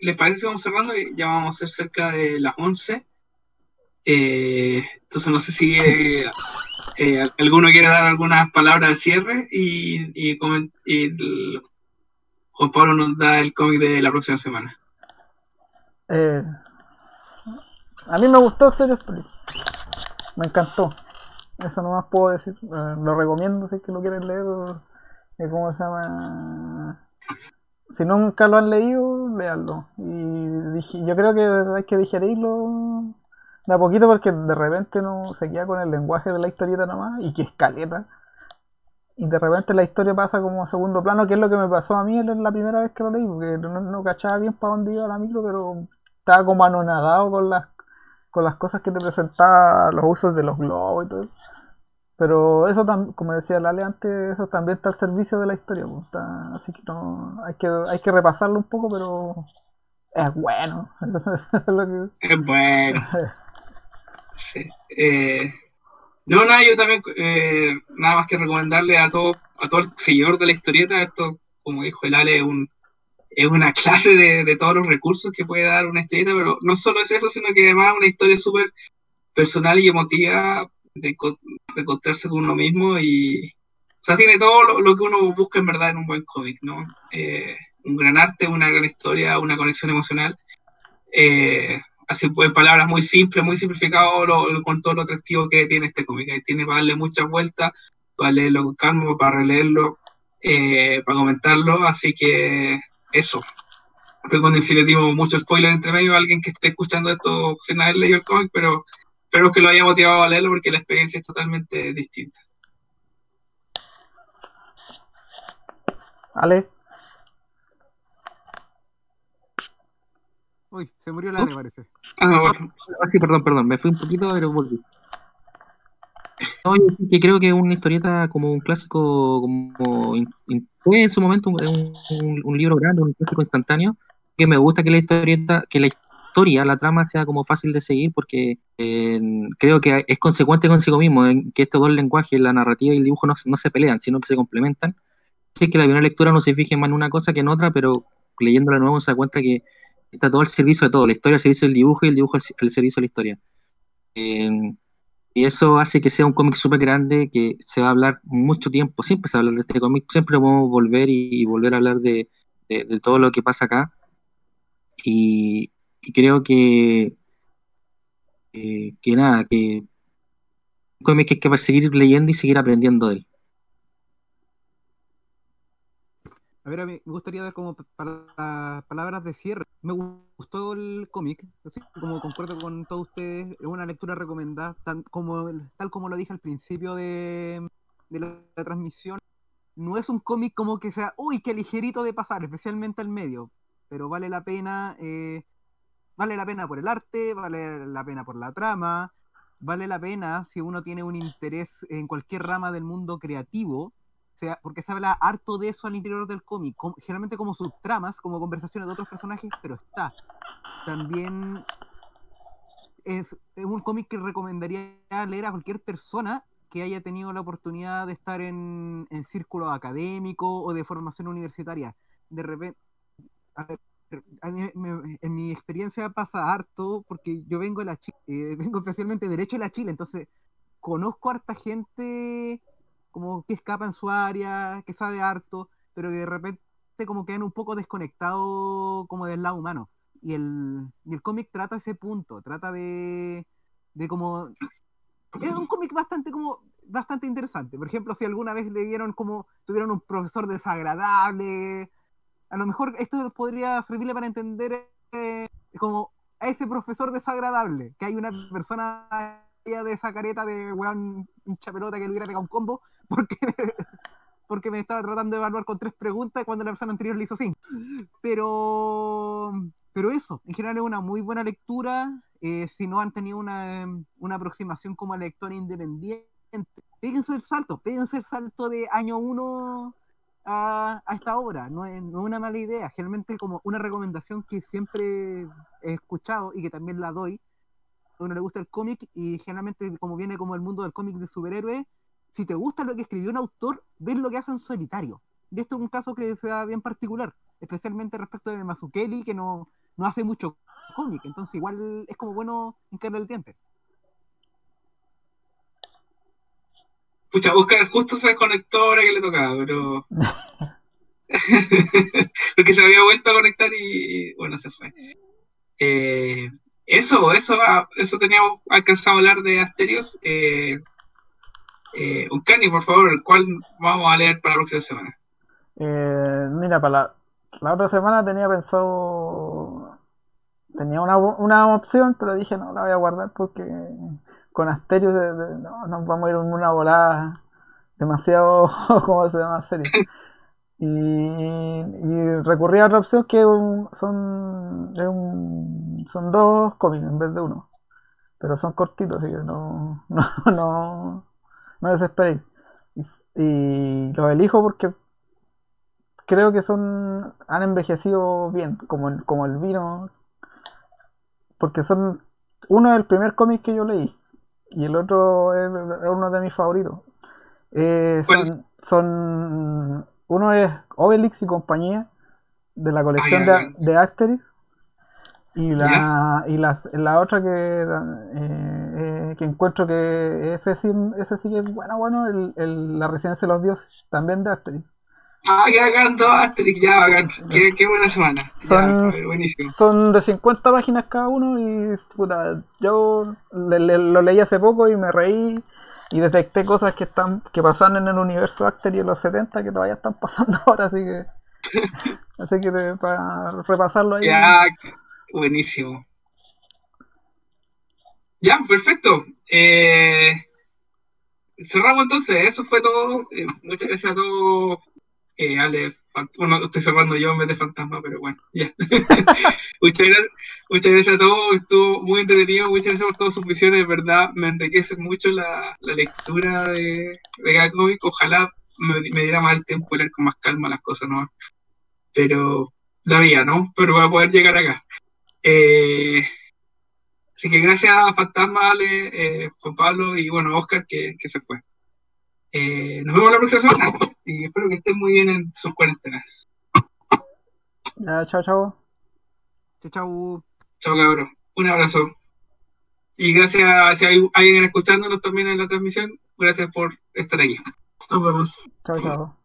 ¿les parece que vamos cerrando? Ya vamos a ser cerca de las 11. Eh, entonces no sé si eh, eh, alguno quiere dar algunas palabras de cierre y, Juan Pablo nos da el cómic de la próxima semana. Eh, a mí me gustó Serious. Me encantó. Eso nomás puedo decir. Eh, lo recomiendo si es que lo quieren leer. eh, ¿Cómo se llama? Si nunca lo han leído, leanlo. Y yo creo que hay que digerirlo de a poquito porque de repente no se queda con el lenguaje de la historieta nomás y que es caleta. Y de repente la historia pasa como a segundo plano, que es lo que me pasó a mí la primera vez que lo leí, porque no, cachaba bien para dónde iba la micro, pero estaba como anonadado con las con las cosas que te presentaba, los usos de los globos y todo. Pero eso como decía Lale antes, eso también está al servicio de la historia, pues, está- así que no, hay que hay que repasarlo un poco, pero es bueno. [laughs] Es que- Es bueno. [laughs] Sí. Eh, no, nada, yo también, eh, nada más que recomendarle a todo, a todo el seguidor de la historieta, esto, como dijo el Ale, es, un, es una [laughs] clase de, de todos los recursos que puede dar una historieta, pero no solo es eso, sino que además una historia súper personal y emotiva de, de encontrarse con uno mismo y, o sea, tiene todo lo, lo que uno busca en verdad en un buen cómic, ¿no? Eh, un gran arte, una gran historia, una conexión emocional. Eh, así pues, palabras muy simples, muy simplificado lo- lo- con todo lo atractivo que tiene este cómic. Ahí Tiene para darle muchas vueltas, para leerlo con calma, para releerlo, eh, para comentarlo. Así que eso. Perdonen si les dimos mucho spoiler entre medio a alguien que esté escuchando esto sin haber leído el cómic, pero espero que lo haya motivado a leerlo porque la experiencia es totalmente distinta. Ale, Uy, se murió la me parece. Ah, bueno. Ah, sí, perdón, perdón, me fui un poquito, pero volví. No, que creo que es una historieta como un clásico, como in- in- fue en su momento un, un- un libro grande, un clásico instantáneo, que me gusta que la historieta, que la historia, la trama sea como fácil de seguir, porque eh, creo que es consecuente consigo mismo, en que estos dos lenguajes, la narrativa y el dibujo, no, no se pelean, sino que se complementan. Sí que la primera lectura no se fije más en una cosa que en otra, pero leyéndola nuevo se da cuenta que está todo al servicio de todo, la historia al servicio del dibujo y el dibujo al, servicio de la historia. Eh, y eso hace que sea un cómic súper grande, que se va a hablar mucho tiempo, siempre se va a hablar de este cómic, siempre a volver y, y volver a hablar de, de- de todo lo que pasa acá. Y, y creo que, eh, que nada, que un cómic que hay que seguir leyendo y seguir aprendiendo de él. A ver, a mí me gustaría dar como para palabras de cierre. Me gustó el cómic, así como concuerdo con todos ustedes, es una lectura recomendada, tal como, lo dije al principio de, de la, la transmisión. No es un cómic como que sea, uy, qué ligerito de pasar, especialmente al medio, pero vale la pena, eh, vale la pena por el arte, vale la pena por la trama, vale la pena si uno tiene un interés en cualquier rama del mundo creativo, sea, porque se habla harto de eso al interior del cómic, generalmente como subtramas, como conversaciones de otros personajes, pero está. También es, es un cómic que recomendaría leer a cualquier persona que haya tenido la oportunidad de estar en, en círculo académico o de formación universitaria. De repente, a mí me- en mi experiencia pasa harto porque yo vengo de la Chile, eh, [laughs] vengo especialmente de Derecho de la Chile, entonces conozco harta gente como que escapa en su área, que sabe harto, pero que de repente como quedan un poco desconectados como del lado humano. Y el, y el cómic trata ese punto, trata de, de como... Es un cómic bastante como bastante interesante. Por ejemplo, si alguna vez le dieron como tuvieron un profesor desagradable, a lo mejor esto podría servirle para entender eh, como a ese profesor desagradable, que hay una persona allá de esa careta de weón hincha pelota que le hubiera pegado un combo [laughs] porque, porque me estaba tratando de evaluar con tres preguntas cuando la persona anterior le hizo cinco. Pero, pero eso, en general es una muy buena lectura. eh, si no han tenido una, una aproximación como lector independiente, péguense el salto, péguense el salto de año uno a, a esta obra. No es, no es una mala idea. Generalmente como una recomendación que siempre he escuchado y que también la doy a uno le gusta el cómic y generalmente como viene como el mundo del cómic de superhéroes, si te gusta lo que escribió un autor, ves lo que hace en solitario. Y esto es un caso que se da bien particular, especialmente respecto de Mazukeli, que no, no hace mucho cómic, entonces igual es como bueno hincarle el diente. Pucha, Oscar justo se desconectó ahora que le tocaba, pero. [laughs] Porque se había vuelto a conectar y bueno, se fue. Eh, eso, eso, eso teníamos alcanzado a hablar de Asterios. Eh, eh, Uncani, por favor, ¿cuál vamos a leer para la próxima semana? Eh, mira, para la, la otra semana tenía pensado. Tenía una, una opción, pero dije no la voy a guardar porque con Asterios de- de- no, nos vamos a ir en una volada demasiado. [laughs] ¿Cómo se llama? Serio. Y, y recurrí a otra opción que un- son, son dos cómics en vez de uno. Pero son cortitos, así que no, [laughs] no, no, no desesperéis. Y, y los elijo porque creo que son han envejecido bien, como el, como el vino, porque son uno es el primer cómic que yo leí y el otro es, uno de mis favoritos. Eh, son, son- uno es Obelix y compañía de la colección Ah, de, de Asterix. Y la y las- la otra que eh, eh, que encuentro que ese sí ese sí que es bueno bueno el, el- la residencia de los dioses también de Asterix Ah, ya hagan dos Asterix, ya hagan. Qué, qué buena semana. Son- buenísimo. Son de 50 páginas cada uno y puta, yo le- le- lo leí hace poco y me reí y detecté cosas que están que pasaron en el universo Asterix en los 70 que todavía están pasando ahora, así que [laughs] así que de- para repasarlo ahí. Ya, buenísimo. Ya, perfecto. Eh, cerramos entonces, eso fue todo. Eh, muchas gracias a todos. Eh, Ale, bueno, estoy cerrando yo en vez de fantasma, pero bueno, ya. [laughs] muchas, gracias, a todos, estuvo muy entretenido, muchas gracias por todas sus visiones, de verdad, me enriquece mucho la, la lectura de, de cada. Ojalá me, me diera más el tiempo leer con más calma las cosas, ¿no? Pero la había, ¿no? Pero para poder llegar acá. Eh, así que gracias a Fantasma, Ale, eh, Juan Pablo y bueno, Oscar que, que se fue. Eh, nos vemos la próxima semana y espero que estén muy bien en sus cuarentenas. Ya, chao, chao. Chau, chau. Chao, cabrón. Un abrazo. Y gracias si hay alguien escuchándonos también en la transmisión, gracias por estar aquí. Nos vemos. Chao, chao.